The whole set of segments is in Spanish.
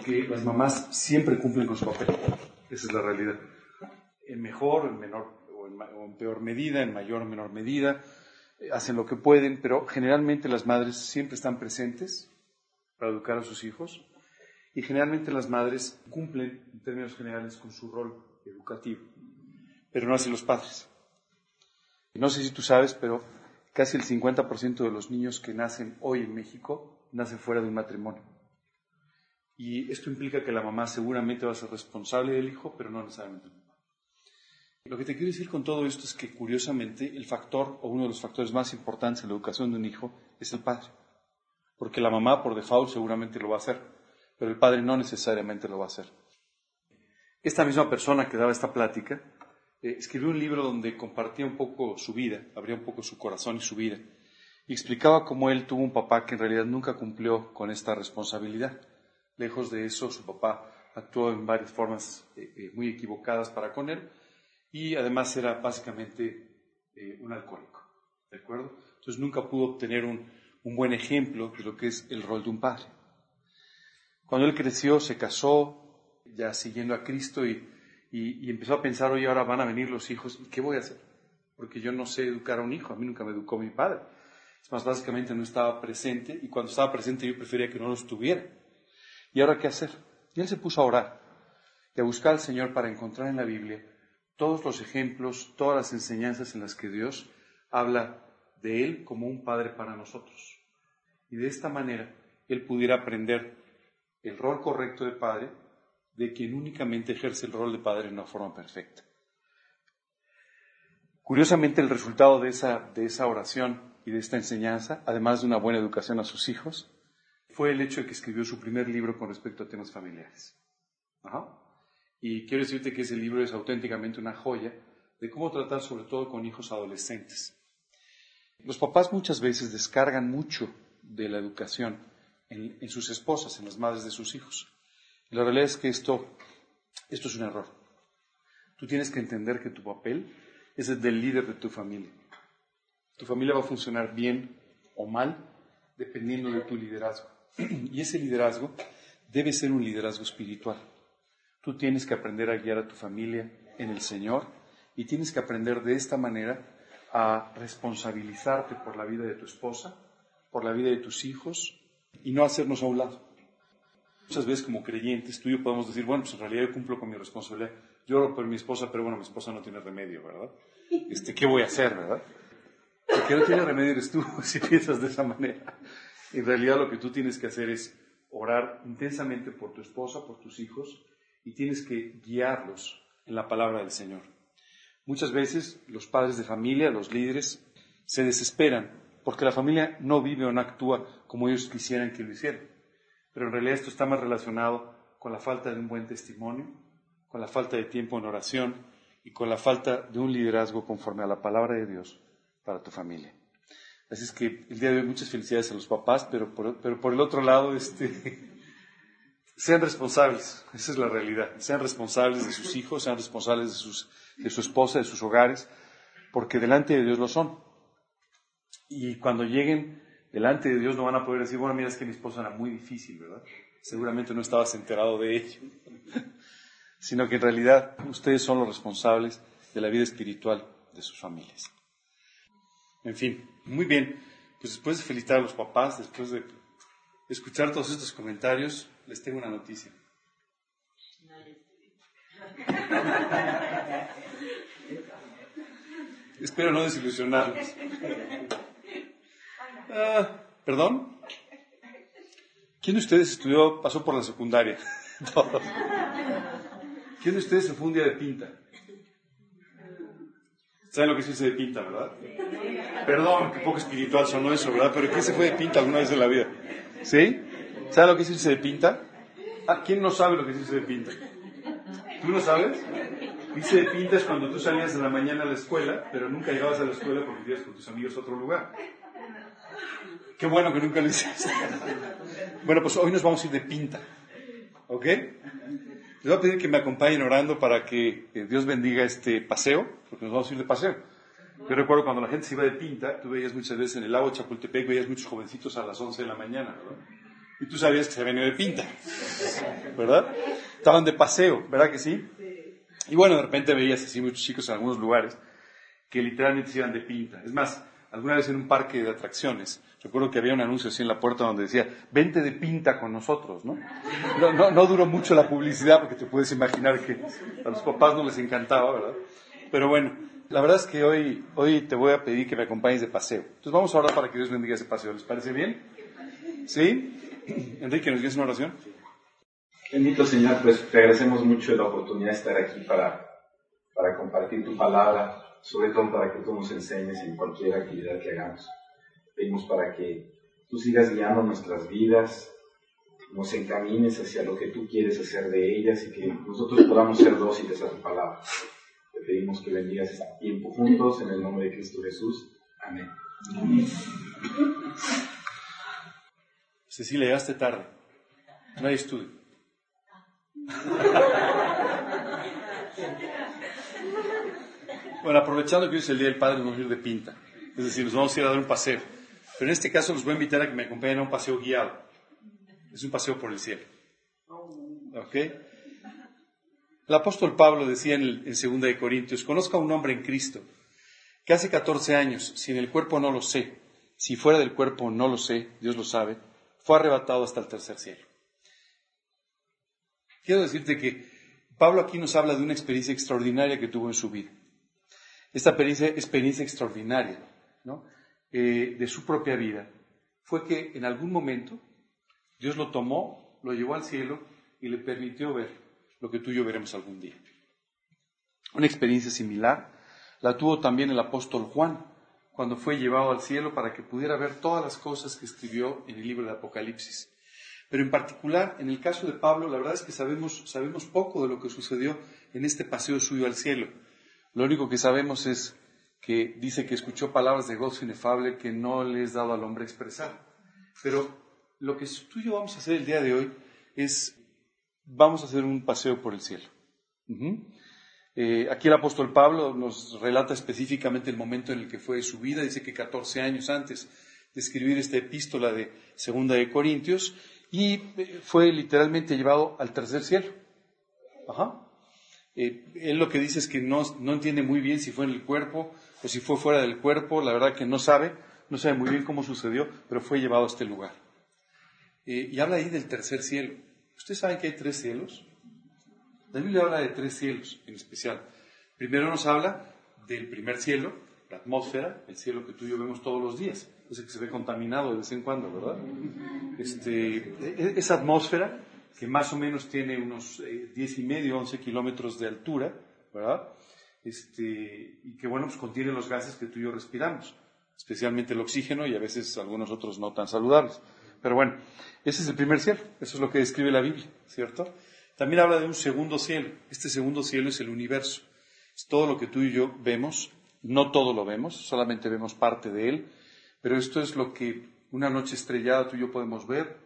porque las mamás siempre cumplen con su papel. Esa es la realidad. En mejor, en menor o en, peor medida, en mayor o menor medida, eh, hacen lo que pueden, pero generalmente las madres siempre están presentes para educar a sus hijos y generalmente las madres cumplen en términos generales con su rol educativo, pero no hacen los padres. No sé si tú sabes, pero casi el 50% de los niños que nacen hoy en México nacen fuera de un matrimonio. Y esto implica que la mamá seguramente va a ser responsable del hijo, pero no necesariamente el papá. Lo que te quiero decir con todo esto es que, curiosamente, el factor o uno de los factores más importantes en la educación de un hijo es el padre. Porque la mamá, por default, seguramente lo va a hacer, pero el padre no necesariamente lo va a hacer. Esta misma persona que daba esta plática eh, escribió un libro donde compartía un poco su vida, abría un poco su corazón y su vida, y explicaba cómo él tuvo un papá que en realidad nunca cumplió con esta responsabilidad. Lejos de eso, su papá actuó en varias formas eh, eh, muy equivocadas para con él y además era básicamente un alcohólico. ¿De acuerdo? Entonces nunca pudo obtener un, buen ejemplo de lo que es el rol de un padre. Cuando él creció, se casó, ya siguiendo a Cristo y y, empezó a pensar, oye, ahora van a venir los hijos, ¿y qué voy a hacer? Porque yo no sé educar a un hijo, a mí nunca me educó mi padre. Es más, básicamente no estaba presente y cuando estaba presente yo prefería que no lo estuviera. ¿Y ahora qué hacer? Y él se puso a orar y a buscar al Señor para encontrar en la Biblia todos los ejemplos, todas las enseñanzas en las que Dios habla de Él como un Padre para nosotros. Y de esta manera Él pudiera aprender el rol correcto de Padre de quien únicamente ejerce el rol de padre en una forma perfecta. Curiosamente, el resultado de esa, de esa oración y de esta enseñanza, además de una buena educación a sus hijos, fue el hecho de que escribió su primer libro con respecto a temas familiares. Y quiero decirte que ese libro es auténticamente una joya de cómo tratar sobre todo con hijos adolescentes. Los papás muchas veces descargan mucho de la educación en sus esposas, en las madres de sus hijos. La realidad es que esto, esto es un error. Tú tienes que entender que tu papel es el del líder de tu familia. Tu familia va a funcionar bien o mal dependiendo de tu liderazgo. Y ese liderazgo debe ser un liderazgo espiritual. Tú tienes que aprender a guiar a tu familia en el Señor y tienes que aprender de esta manera a responsabilizarte por la vida de tu esposa, por la vida de tus hijos y no hacernos a un lado. Muchas veces como creyentes, tú y yo podemos decir, bueno, pues en realidad yo cumplo con mi responsabilidad. Yo oro por mi esposa, pero bueno, mi esposa no tiene remedio, ¿verdad? Este, ¿Qué voy a hacer, verdad? El que no tiene remedio eres tú, si piensas de esa manera. En realidad lo que tú tienes que hacer es orar intensamente por tu esposa, por tus hijos, y tienes que guiarlos en la palabra del Señor. Muchas veces los padres de familia, los líderes, se desesperan porque la familia no vive o no actúa como ellos quisieran que lo hicieran. Pero en realidad esto está más relacionado con la falta de un buen testimonio, con la falta de tiempo en oración y con la falta de un liderazgo conforme a la palabra de Dios para tu familia. Así es que el día de hoy muchas felicidades a los papás, pero por, pero por el otro lado, este, sean responsables, esa es la realidad, sean responsables de sus hijos, sean responsables de, sus, de su esposa, de sus hogares, porque delante de Dios lo son. Y cuando lleguen delante de Dios no van a poder decir, bueno, mira, es que mi esposa era muy difícil, ¿verdad? Seguramente no estabas enterado de ello, sino que en realidad ustedes son los responsables de la vida espiritual de sus familias. En fin, muy bien. Pues después de felicitar a los papás, después de escuchar todos estos comentarios, les tengo una noticia. Espero no desilusionarlos. Ah, ¿Perdón? ¿Quién de ustedes estudió, pasó por la secundaria? ¿Quién de ustedes se fue un día de pinta? ¿Saben lo que se dice de pinta, verdad? Perdón, qué poco espiritual sonó eso, ¿verdad? Pero ¿quién se fue de pinta alguna vez en la vida? ¿Sí? ¿Sabe lo que dice de pinta? Ah, ¿Quién no sabe lo que se dice de pinta? ¿Tú no sabes? Dice de pinta es cuando tú salías en la mañana a la escuela, pero nunca llegabas a la escuela porque ibas con tus amigos a otro lugar. Qué bueno que nunca lo hiciste. Bueno, pues hoy nos vamos a ir de pinta. ¿Ok? Les voy a pedir que me acompañen orando para que Dios bendiga este paseo, porque nos vamos a ir de paseo. Yo recuerdo cuando la gente se iba de pinta, tú veías muchas veces en el lago Chapultepec, veías muchos jovencitos a las 11 de la mañana, ¿verdad? Y tú sabías que se habían ido de pinta. ¿verdad? Estaban de paseo, ¿verdad que sí? Y bueno, de repente veías así muchos chicos en algunos lugares que literalmente se iban de pinta. Es más, alguna vez en un parque de atracciones, recuerdo que había un anuncio así en la puerta donde decía, vente de pinta con nosotros, ¿no? No, no, duró mucho la publicidad porque te puedes imaginar que a los papás no les encantaba, ¿verdad? Pero bueno, la verdad es que hoy, hoy te voy a pedir que me acompañes de paseo. Entonces vamos ahora para que Dios bendiga ese paseo. ¿Les parece bien? ¿Sí? Enrique, ¿nos dices una oración? Bendito Señor, pues te agradecemos mucho la oportunidad de estar aquí para, para compartir tu palabra, sobre todo para que tú nos enseñes en cualquier actividad que hagamos. Pedimos para que tú sigas guiando nuestras vidas, nos encamines hacia lo que tú quieres hacer de ellas y que nosotros podamos ser dóciles a tu palabra. Te pedimos que bendigas este tiempo juntos en el nombre de Cristo Jesús. Amén. Cecilia, llegaste tarde. No hay estudio. Bueno, aprovechando que hoy es el Día del Padre, nos vamos a ir de pinta. Es decir, nos vamos a ir a dar un paseo. Pero en este caso los voy a invitar a que me acompañen a un paseo guiado. Es un paseo por el cielo. ¿Ok? El apóstol Pablo decía en, el, en 2 Corintios, conozca a un hombre en Cristo que hace 14 años, si en el cuerpo no lo sé, si fuera del cuerpo no lo sé, Dios lo sabe, fue arrebatado hasta el tercer cielo. Quiero decirte que Pablo aquí nos habla de una experiencia extraordinaria que tuvo en su vida. Esta experiencia, experiencia extraordinaria eh, de su propia vida fue que en algún momento Dios lo tomó, lo llevó al cielo y le permitió ver lo que tú y yo veremos algún día. Una experiencia similar la tuvo también el apóstol Juan cuando fue llevado al cielo para que pudiera ver todas las cosas que escribió en el libro de Apocalipsis. Pero en particular, en el caso de Pablo, la verdad es que sabemos, sabemos poco de lo que sucedió en este paseo suyo al cielo. Lo único que sabemos es que dice que escuchó palabras de gozo inefable que no le es dado al hombre expresar. Pero lo que tú y yo vamos a hacer el día de hoy es, vamos a hacer un paseo por el cielo. Eh, aquí el apóstol Pablo nos relata específicamente el momento en el que fue su vida. Dice que 14 años antes de escribir esta epístola de Segunda de Corintios, y eh, fue literalmente llevado al tercer cielo. Ajá. Eh, él lo que dice es que no, entiende muy bien si fue en el cuerpo o si fue fuera del cuerpo, la verdad que no sabe, no sabe muy bien cómo sucedió, pero fue llevado a este lugar. Eh, y habla ahí del tercer cielo. ¿Ustedes saben que hay tres cielos? La Biblia habla de tres cielos en especial. Primero nos habla del primer cielo, la atmósfera, el cielo que tú y yo vemos todos los días que se ve contaminado de vez en cuando, ¿verdad? Este, e, esa atmósfera, que más o menos tiene unos eh, diez y medio, 11 kilómetros de altura, ¿verdad? Este, y que, bueno, pues contiene los gases que tú y yo respiramos, especialmente el oxígeno y a veces algunos otros no tan saludables. Pero bueno, ese es el primer cielo, eso es lo que describe la Biblia, ¿cierto? También habla de un segundo cielo. Este segundo cielo es el universo. Es todo lo que tú y yo vemos. No todo lo vemos, solamente vemos parte de él. Pero esto es lo que una noche estrellada tú y yo podemos ver,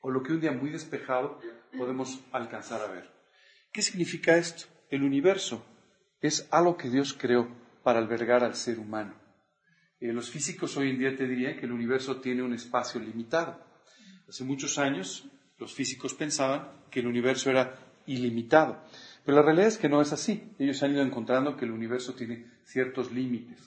o lo que un día muy despejado podemos alcanzar a ver. ¿Qué significa esto? El universo es algo que Dios creó para albergar al ser humano. Eh, los físicos hoy en día te dirían que el universo tiene un espacio limitado. Hace muchos años los físicos pensaban que el universo era ilimitado, pero la realidad es que no es así. Ellos han ido encontrando que el universo tiene ciertos límites.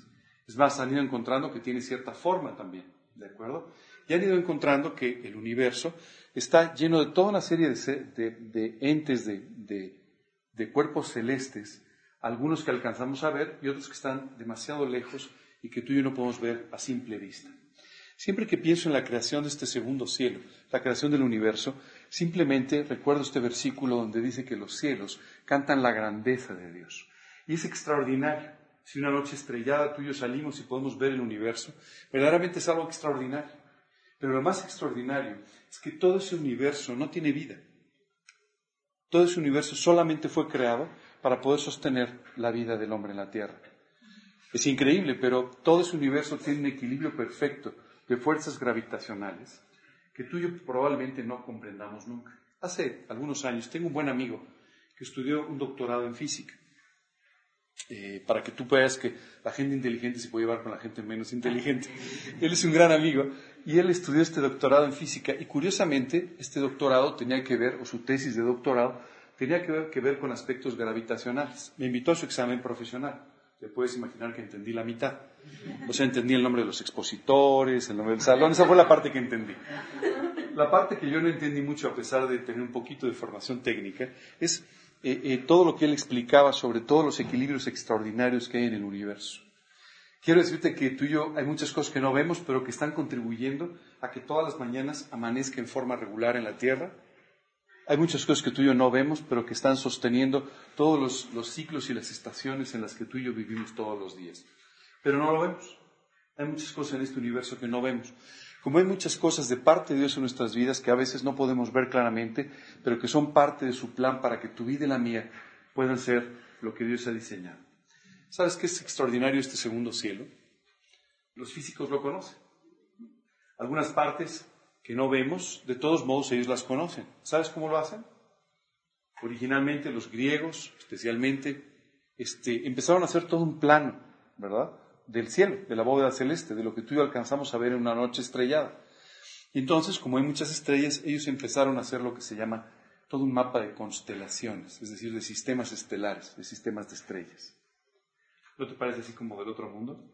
Es más, han ido encontrando que tiene cierta forma también, ¿de acuerdo? Y han ido encontrando que el universo está lleno de toda una serie de, entes, de, cuerpos celestes, algunos que alcanzamos a ver y otros que están demasiado lejos y que tú y yo no podemos ver a simple vista. Siempre que pienso en la creación de este segundo cielo, la creación del universo, simplemente recuerdo este versículo donde dice que los cielos cantan la grandeza de Dios. Y es extraordinario si una noche estrellada tú y yo salimos y podemos ver el universo, verdaderamente es algo extraordinario. Pero lo más extraordinario es que todo ese universo no tiene vida. Todo ese universo solamente fue creado para poder sostener la vida del hombre en la tierra. Es increíble, pero todo ese universo tiene un equilibrio perfecto de fuerzas gravitacionales que tú y yo probablemente no comprendamos nunca. Hace algunos años tengo un buen amigo que estudió un doctorado en física eh, para que tú veas que la gente inteligente se puede llevar con la gente menos inteligente. Él es un gran amigo y él estudió este doctorado en física y curiosamente este doctorado tenía que ver, o su tesis de doctorado, tenía que ver, que ver con aspectos gravitacionales. Me invitó a su examen profesional. Te puedes imaginar que entendí la mitad. O sea, entendí el nombre de los expositores, el nombre del salón, esa fue la parte que entendí. La parte que yo no entendí mucho, a pesar de tener un poquito de formación técnica, es eh, eh, todo lo que él explicaba sobre todos los equilibrios extraordinarios que hay en el universo. Quiero decirte que tú y yo hay muchas cosas que no vemos, pero que están contribuyendo a que todas las mañanas amanezca en forma regular en la Tierra. Hay muchas cosas que tú y yo no vemos, pero que están sosteniendo todos los, los ciclos y las estaciones en las que tú y yo vivimos todos los días. Pero no lo vemos. Hay muchas cosas en este universo que no vemos. Como hay muchas cosas de parte de Dios en nuestras vidas que a veces no podemos ver claramente, pero que son parte de su plan para que tu vida y la mía puedan ser lo que Dios ha diseñado. ¿Sabes qué es extraordinario este segundo cielo? Los físicos lo conocen. Algunas partes que no vemos, de todos modos ellos las conocen. ¿Sabes cómo lo hacen? Originalmente los griegos, especialmente, este, empezaron a hacer todo un plano, ¿verdad? del cielo, de la bóveda celeste, de lo que tú y yo alcanzamos a ver en una noche estrellada. Y entonces, como hay muchas estrellas, ellos empezaron a hacer lo que se llama todo un mapa de constelaciones, es decir, de sistemas estelares, de sistemas de estrellas. ¿No te parece así como del otro mundo?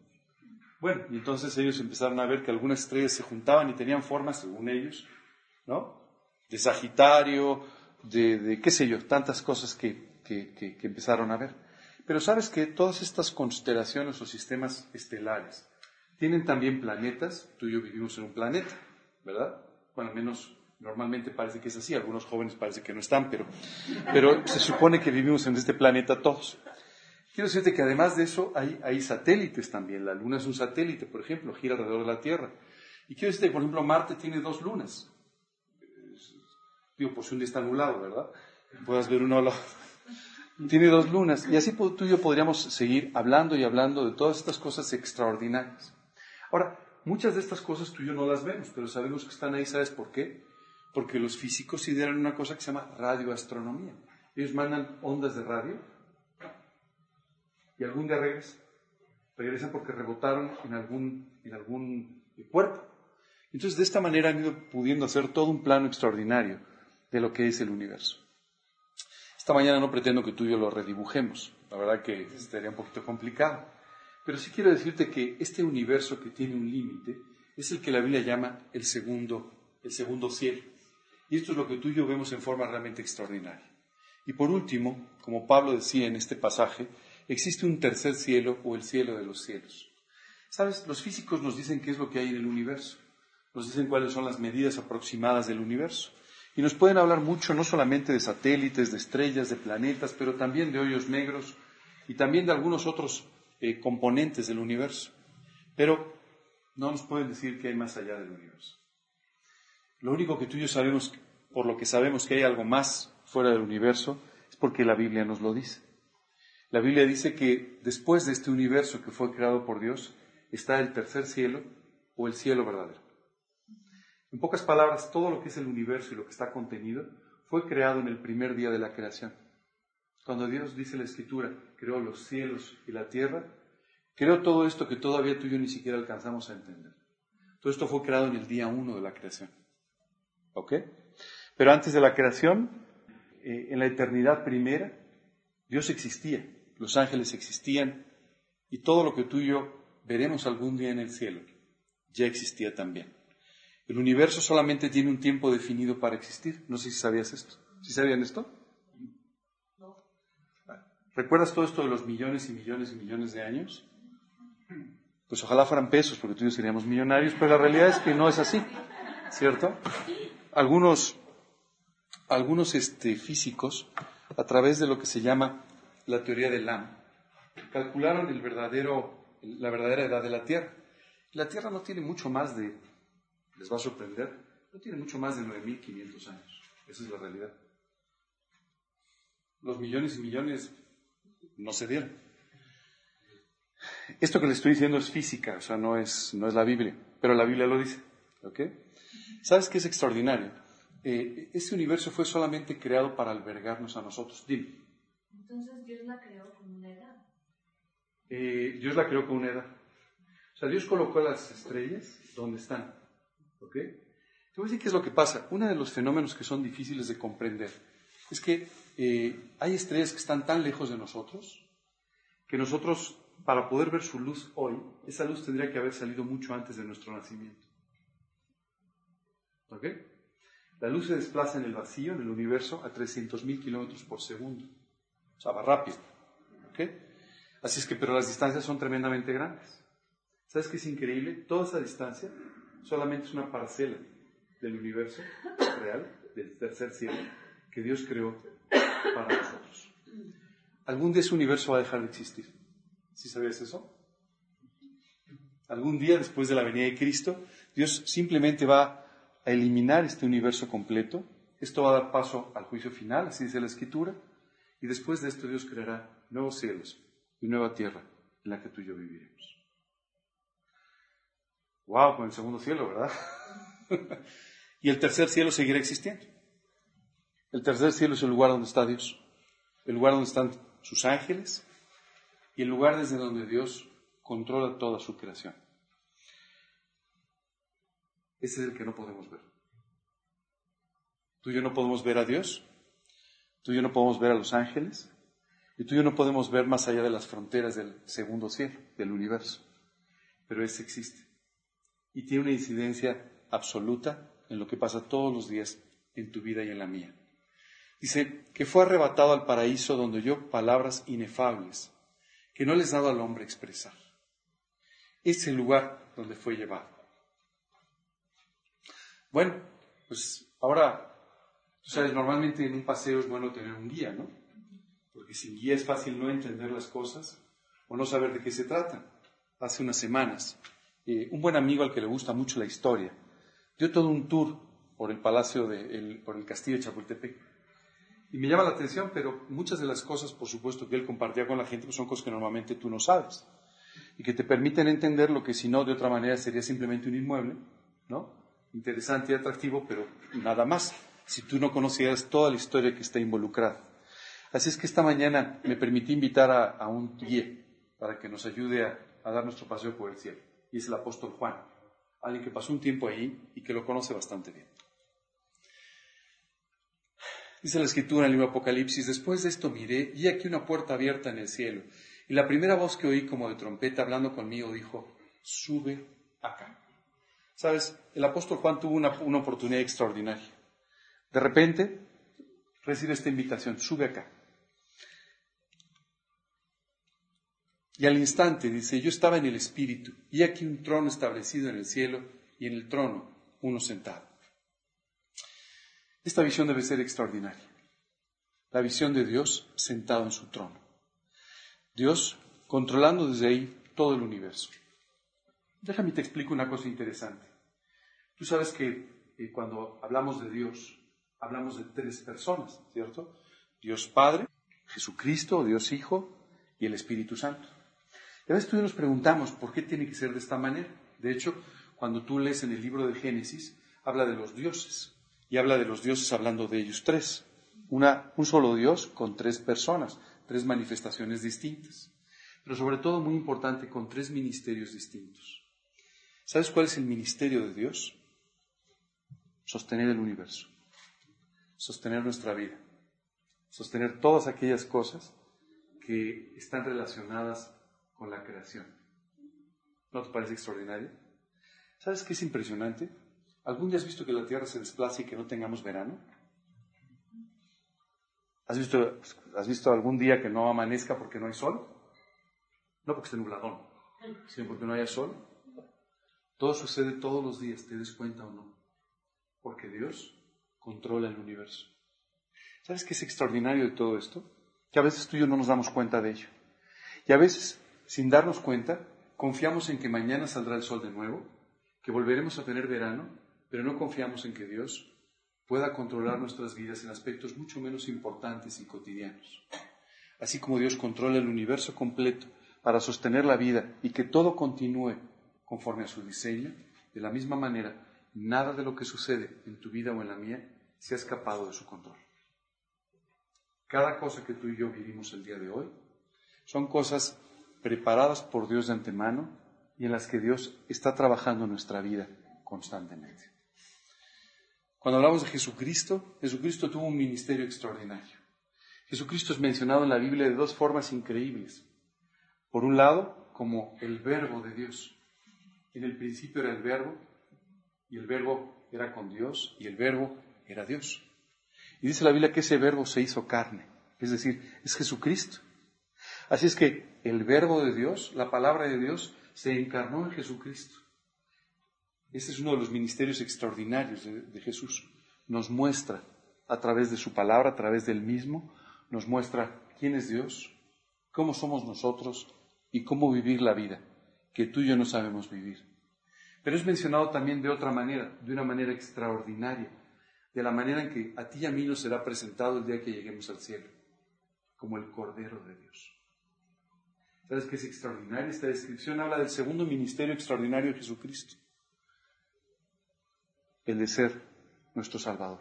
Bueno, y entonces ellos empezaron a ver que algunas estrellas se juntaban y tenían formas, según ellos, ¿no? De Sagitario, de, qué sé yo, tantas cosas que, que empezaron a ver. Pero sabes que todas estas constelaciones o sistemas estelares tienen también planetas. Tú y yo vivimos en un planeta, ¿verdad? Bueno, al menos normalmente parece que es así. Algunos jóvenes parece que no están, pero, pero se supone que vivimos en este planeta todos. Quiero decirte que además de eso hay, hay satélites también. La Luna es un satélite, por ejemplo, gira alrededor de la Tierra. Y quiero decirte que, por ejemplo, Marte tiene dos lunas. Digo, por si un día está anulado, ¿verdad? Puedas ver uno a la, tiene dos lunas. Y así tú y yo podríamos seguir hablando y hablando de todas estas cosas extraordinarias. Ahora, muchas de estas cosas tú y yo no las vemos, pero sabemos que están ahí. ¿Sabes por qué? Porque los físicos consideran una cosa que se llama radioastronomía. Ellos mandan ondas de radio y algún día regresan. Regresan porque rebotaron en algún, en algún cuerpo. Entonces, de esta manera han ido pudiendo hacer todo un plano extraordinario de lo que es el universo. Esta mañana no pretendo que tú y yo lo redibujemos, la verdad que estaría un poquito complicado, pero sí quiero decirte que este universo que tiene un límite es el que la Biblia llama el segundo, el segundo cielo. Y esto es lo que tú y yo vemos en forma realmente extraordinaria. Y por último, como Pablo decía en este pasaje, existe un tercer cielo o el cielo de los cielos. Sabes, los físicos nos dicen qué es lo que hay en el universo, nos dicen cuáles son las medidas aproximadas del universo. Y nos pueden hablar mucho no solamente de satélites, de estrellas, de planetas, pero también de hoyos negros y también de algunos otros eh, componentes del universo. Pero no nos pueden decir qué hay más allá del universo. Lo único que tú y yo sabemos, por lo que sabemos que hay algo más fuera del universo, es porque la Biblia nos lo dice. La Biblia dice que después de este universo que fue creado por Dios, está el tercer cielo o el cielo verdadero. En pocas palabras, todo lo que es el universo y lo que está contenido fue creado en el primer día de la creación. Cuando Dios dice la Escritura, creó los cielos y la tierra, creó todo esto que todavía tú y yo ni siquiera alcanzamos a entender. Todo esto fue creado en el día uno de la creación. ¿Ok? Pero antes de la creación, eh, en la eternidad primera, Dios existía, los ángeles existían y todo lo que tú y yo veremos algún día en el cielo ya existía también. El universo solamente tiene un tiempo definido para existir. No sé si sabías esto. ¿Sí sabían esto? ¿Recuerdas todo esto de los millones y millones y millones de años? Pues ojalá fueran pesos, porque tú y yo seríamos millonarios, pero la realidad es que no es así, ¿cierto? Algunos, algunos este, físicos, a través de lo que se llama la teoría del LAM, calcularon el verdadero, la verdadera edad de la Tierra. La Tierra no tiene mucho más de les va a sorprender, no tiene mucho más de 9.500 años. Esa es la realidad. Los millones y millones no se dieron. Esto que les estoy diciendo es física, o sea, no es, no es la Biblia, pero la Biblia lo dice. ¿Ok? ¿Sabes qué es extraordinario? Eh, este universo fue solamente creado para albergarnos a nosotros. Dime. Entonces Dios la creó con una edad. eh, Dios la creó con una edad. O sea, Dios colocó las estrellas donde están. ¿Ok? Te voy a decir qué es lo que pasa. Uno de los fenómenos que son difíciles de comprender es que eh, hay estrellas que están tan lejos de nosotros que nosotros, para poder ver su luz hoy, esa luz tendría que haber salido mucho antes de nuestro nacimiento. ¿Ok? La luz se desplaza en el vacío, en el universo, a 300.000 kilómetros por segundo. O sea, va rápido. ¿Ok? Así es que, pero las distancias son tremendamente grandes. ¿Sabes qué es increíble? Toda esa distancia solamente es una parcela del universo real, del tercer cielo, que Dios creó para nosotros. Algún día ese universo va a dejar de existir. ¿Sí sabías eso? Algún día, después de la venida de Cristo, Dios simplemente va a eliminar este universo completo. Esto va a dar paso al juicio final, así dice la Escritura. Y después de esto Dios creará nuevos cielos y nueva tierra en la que tú y yo viviremos. Wow, con el segundo cielo, ¿verdad? y el tercer cielo seguirá existiendo. El tercer cielo es el lugar donde está Dios, el lugar donde están sus ángeles y el lugar desde donde Dios controla toda su creación. Ese es el que no podemos ver. Tú y yo no podemos ver a Dios, tú y yo no podemos ver a los ángeles, y tú y yo no podemos ver más allá de las fronteras del segundo cielo, del universo. Pero ese existe. Y tiene una incidencia absoluta en lo que pasa todos los días en tu vida y en la mía. Dice que fue arrebatado al paraíso donde oyó palabras inefables que no les daba al hombre expresar. Es el lugar donde fue llevado. Bueno, pues ahora, tú sabes, normalmente en un paseo es bueno tener un guía, ¿no? Porque sin guía es fácil no entender las cosas o no saber de qué se tratan. Hace unas semanas, eh, un buen amigo al que le gusta mucho la historia dio todo un tour por el palacio, de, por el castillo de Chapultepec. Y me llama la atención, pero muchas de las cosas, por supuesto, que él compartía con la gente, pues son cosas que normalmente tú no sabes. Y que te permiten entender lo que si no, de otra manera, sería simplemente un inmueble, ¿no? Interesante y atractivo, pero nada más, si tú no conocieras toda la historia que está involucrada. Así es que esta mañana me permití invitar a, un guía para que nos ayude a, dar nuestro paseo por el cielo. Y es el apóstol Juan, alguien que pasó un tiempo ahí y que lo conoce bastante bien. Dice la escritura en el libro Apocalipsis, después de esto miré y aquí una puerta abierta en el cielo. Y la primera voz que oí como de trompeta hablando conmigo dijo, sube acá. Sabes, el apóstol Juan tuvo una, una oportunidad extraordinaria. De repente recibe esta invitación, sube acá. Y al instante dice, yo estaba en el Espíritu, y aquí un trono establecido en el cielo, y en el trono uno sentado. Esta visión debe ser extraordinaria. La visión de Dios sentado en su trono. Dios controlando desde ahí todo el universo. Déjame te explico una cosa interesante. Tú sabes que eh, cuando hablamos de Dios, hablamos de tres personas, ¿cierto? Dios Padre, Jesucristo, Dios Hijo y el Espíritu Santo. Y a veces nos preguntamos por qué tiene que ser de esta manera. De hecho, cuando tú lees en el libro de Génesis, habla de los dioses y habla de los dioses hablando de ellos tres. un solo Dios con tres personas, tres manifestaciones distintas. Pero sobre todo, muy importante, con tres ministerios distintos. ¿Sabes cuál es el ministerio de Dios? Sostener el universo, sostener nuestra vida, sostener todas aquellas cosas que están relacionadas con la creación. ¿No te parece extraordinario? ¿Sabes qué es impresionante? ¿Algún día has visto que la Tierra se desplaza y que no tengamos verano? ¿Has visto, ¿Has visto algún día que no amanezca porque no hay sol? No porque esté nubladón, sino porque no haya sol. Todo sucede todos los días, te des cuenta o no. Porque Dios controla el universo. ¿Sabes qué es extraordinario de todo esto? Que a veces tú y yo no nos damos cuenta de ello. Y a veces sin darnos cuenta, confiamos en que mañana saldrá el sol de nuevo, que volveremos a tener verano, pero no confiamos en que Dios pueda controlar nuestras vidas en aspectos mucho menos importantes y cotidianos. Así como Dios controla el universo completo para sostener la vida y que todo continúe conforme a su diseño, de la misma manera, nada de lo que sucede en tu vida o en la mía se ha escapado de su control. Cada cosa que tú y yo vivimos el día de hoy son cosas preparadas por Dios de antemano y en las que Dios está trabajando nuestra vida constantemente. Cuando hablamos de Jesucristo, Jesucristo tuvo un ministerio extraordinario. Jesucristo es mencionado en la Biblia de dos formas increíbles. Por un lado, como el verbo de Dios. En el principio era el verbo, y el verbo era con Dios, y el verbo era Dios. Y dice la Biblia que ese verbo se hizo carne, es decir, es Jesucristo. Así es que el verbo de Dios, la palabra de Dios, se encarnó en Jesucristo. Este es uno de los ministerios extraordinarios de, Jesús. Nos muestra a través de su palabra, a través del mismo, nos muestra quién es Dios, cómo somos nosotros y cómo vivir la vida, que tú y yo no sabemos vivir. Pero es mencionado también de otra manera, de una manera extraordinaria, de la manera en que a ti y a mí nos será presentado el día que lleguemos al cielo, como el Cordero de Dios. ¿Sabes qué es extraordinario? Esta descripción habla del segundo ministerio extraordinario de Jesucristo el de ser nuestro Salvador.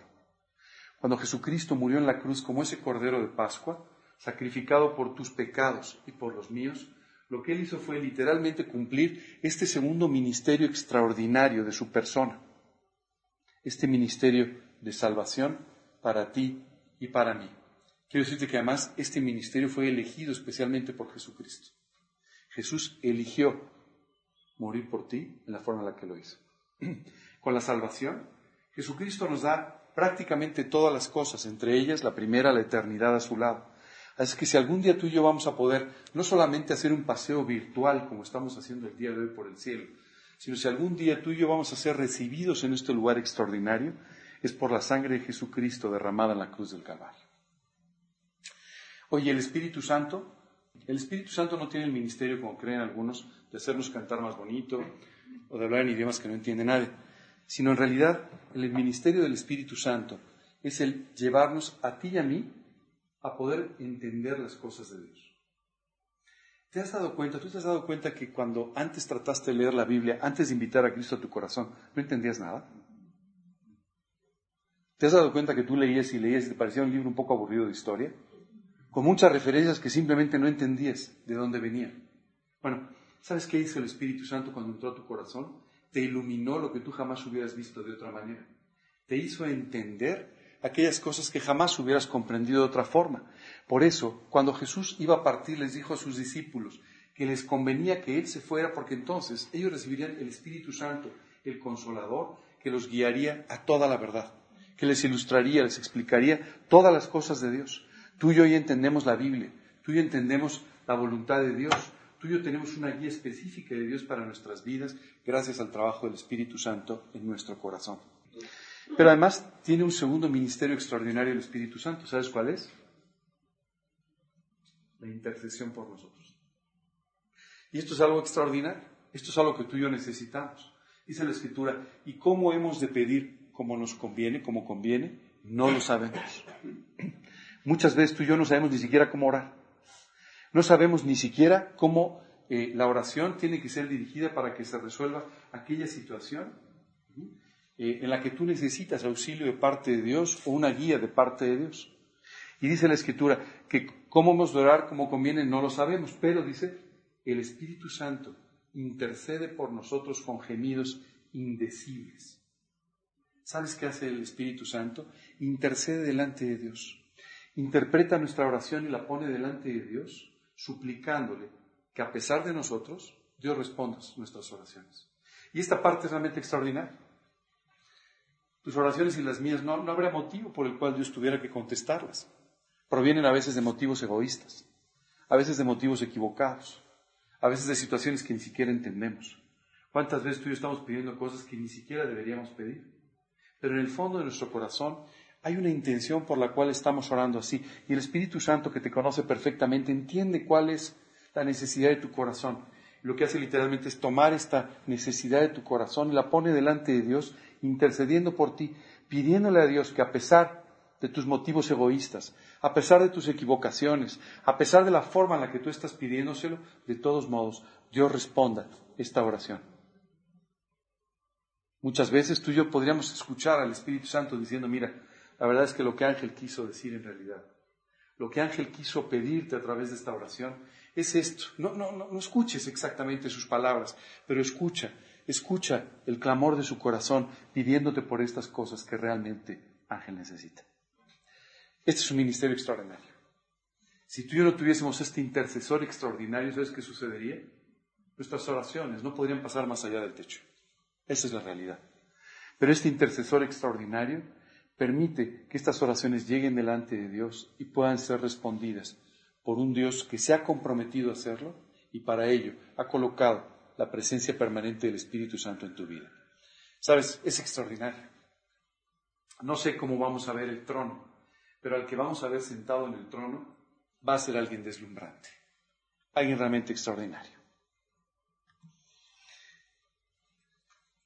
Cuando Jesucristo murió en la cruz como ese Cordero de Pascua, sacrificado por tus pecados y por los míos, lo que él hizo fue literalmente cumplir este segundo ministerio extraordinario de su persona, este ministerio de salvación para ti y para mí. Quiero decirte que además este ministerio fue elegido especialmente por Jesucristo. Jesús eligió morir por ti en la forma en la que lo hizo. con la salvación, Jesucristo nos da prácticamente todas las cosas, entre ellas la primera, la eternidad a su lado. Así que si algún día tú y yo vamos a poder no solamente hacer un paseo virtual como estamos haciendo el día de hoy por el cielo, sino si algún día tú y yo vamos a ser recibidos en este lugar extraordinario, es por la sangre de Jesucristo derramada en la cruz del Calvario. Oye, el Espíritu Santo, el Espíritu Santo no tiene el ministerio, como creen algunos, de hacernos cantar más bonito o de hablar en idiomas que no entiende nadie sino en realidad el ministerio del Espíritu Santo es el llevarnos a ti y a mí a poder entender las cosas de Dios. ¿Te has dado cuenta, tú te has dado cuenta que cuando antes trataste de leer la Biblia, antes de invitar a Cristo a tu corazón, no entendías nada? ¿Te has dado cuenta que tú leías y leías y te parecía un libro un poco aburrido de historia? Con muchas referencias que simplemente no entendías de dónde venían. Bueno, ¿sabes qué hizo el Espíritu Santo cuando entró a tu corazón? te iluminó lo que tú jamás hubieras visto de otra manera. Te hizo entender aquellas cosas que jamás hubieras comprendido de otra forma. Por eso, cuando Jesús iba a partir, les dijo a sus discípulos que les convenía que Él se fuera porque entonces ellos recibirían el Espíritu Santo, el Consolador, que los guiaría a toda la verdad, que les ilustraría, les explicaría todas las cosas de Dios. Tú y yo entendemos la Biblia, tú y yo entendemos la voluntad de Dios, Tú y yo tenemos una guía específica de Dios para nuestras vidas gracias al trabajo del Espíritu Santo en nuestro corazón. Pero además tiene un segundo ministerio extraordinario el Espíritu Santo. ¿Sabes cuál es? La intercesión por nosotros. Y esto es algo extraordinario. Esto es algo que tú y yo necesitamos. Dice la Escritura, ¿y cómo hemos de pedir como nos conviene, como conviene? No lo sabemos. Muchas veces tú y yo no sabemos ni siquiera cómo orar. No sabemos ni siquiera cómo eh, la oración tiene que ser dirigida para que se resuelva aquella situación eh, en la que tú necesitas auxilio de parte de Dios o una guía de parte de Dios. Y dice la Escritura que cómo hemos de orar como conviene no lo sabemos, pero dice, el Espíritu Santo intercede por nosotros con gemidos indecibles. ¿Sabes qué hace el Espíritu Santo? Intercede delante de Dios. Interpreta nuestra oración y la pone delante de Dios suplicándole que a pesar de nosotros, Dios responda nuestras oraciones. Y esta parte es realmente extraordinaria. Tus oraciones y las mías no, no habrá motivo por el cual Dios tuviera que contestarlas. Provienen a veces de motivos egoístas, a veces de motivos equivocados, a veces de situaciones que ni siquiera entendemos. ¿Cuántas veces tú y yo estamos pidiendo cosas que ni siquiera deberíamos pedir? Pero en el fondo de nuestro corazón hay una intención por la cual estamos orando así. Y el Espíritu Santo que te conoce perfectamente entiende cuál es la necesidad de tu corazón. lo que hace literalmente es tomar esta necesidad de tu corazón y la pone delante de Dios, intercediendo por ti, pidiéndole a Dios que a pesar de tus motivos egoístas, a pesar de tus equivocaciones, a pesar de la forma en la que tú estás pidiéndoselo, de todos modos, Dios responda esta oración. Muchas veces tú y yo podríamos escuchar al Espíritu Santo diciendo, mira, la verdad es que lo que Ángel quiso decir en realidad, lo que Ángel quiso pedirte a través de esta oración, es esto. No, no, no, escuches exactamente sus palabras, pero escucha, escucha el clamor de su corazón pidiéndote por estas cosas que realmente Ángel necesita. Este es un ministerio extraordinario. Si tú y yo no tuviésemos este intercesor extraordinario, ¿sabes qué sucedería? Nuestras oraciones no podrían pasar más allá del techo. Esa es la realidad. Pero este intercesor extraordinario permite que estas oraciones lleguen delante de Dios y puedan ser respondidas por un Dios que se ha comprometido a hacerlo y para ello ha colocado la presencia permanente del Espíritu Santo en tu vida. Sabes, es extraordinario. No sé cómo vamos a ver el trono, pero al que vamos a ver sentado en el trono va a ser alguien deslumbrante, alguien realmente extraordinario.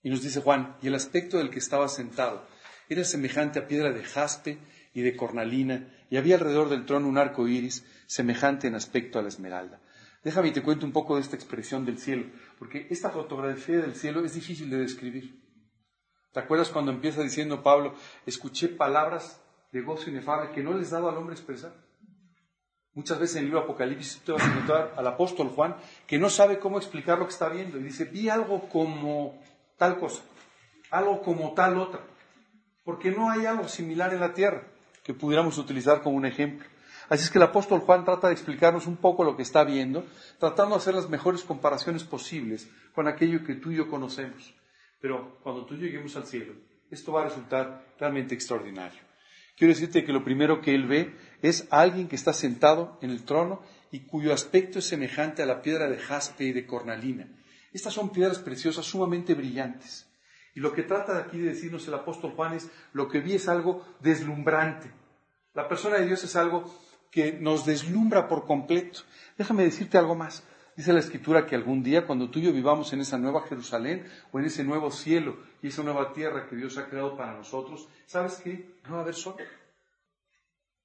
Y nos dice Juan, y el aspecto del que estaba sentado era semejante a piedra de jaspe y de cornalina, y había alrededor del trono un arco iris semejante en aspecto a la esmeralda. Déjame y te cuento un poco de esta expresión del cielo, porque esta fotografía del cielo es difícil de describir. ¿Te acuerdas cuando empieza diciendo Pablo, escuché palabras de gozo inefable que no les dado al hombre expresar? Muchas veces en el libro Apocalipsis te vas a encontrar al apóstol Juan que no sabe cómo explicar lo que está viendo y dice, vi algo como tal cosa, algo como tal otra, porque no hay algo similar en la tierra que pudiéramos utilizar como un ejemplo. Así es que el apóstol Juan trata de explicarnos un poco lo que está viendo, tratando de hacer las mejores comparaciones posibles con aquello que tú y yo conocemos. Pero cuando tú lleguemos al cielo, esto va a resultar realmente extraordinario. Quiero decirte que lo primero que él ve es alguien que está sentado en el trono y cuyo aspecto es semejante a la piedra de jaspe y de cornalina. Estas son piedras preciosas sumamente brillantes. Y lo que trata de aquí de decirnos el apóstol Juan es, lo que vi es algo deslumbrante. La persona de Dios es algo que nos deslumbra por completo. Déjame decirte algo más. Dice la escritura que algún día, cuando tú y yo vivamos en esa nueva Jerusalén o en ese nuevo cielo y esa nueva tierra que Dios ha creado para nosotros, ¿sabes qué? No va a haber sol.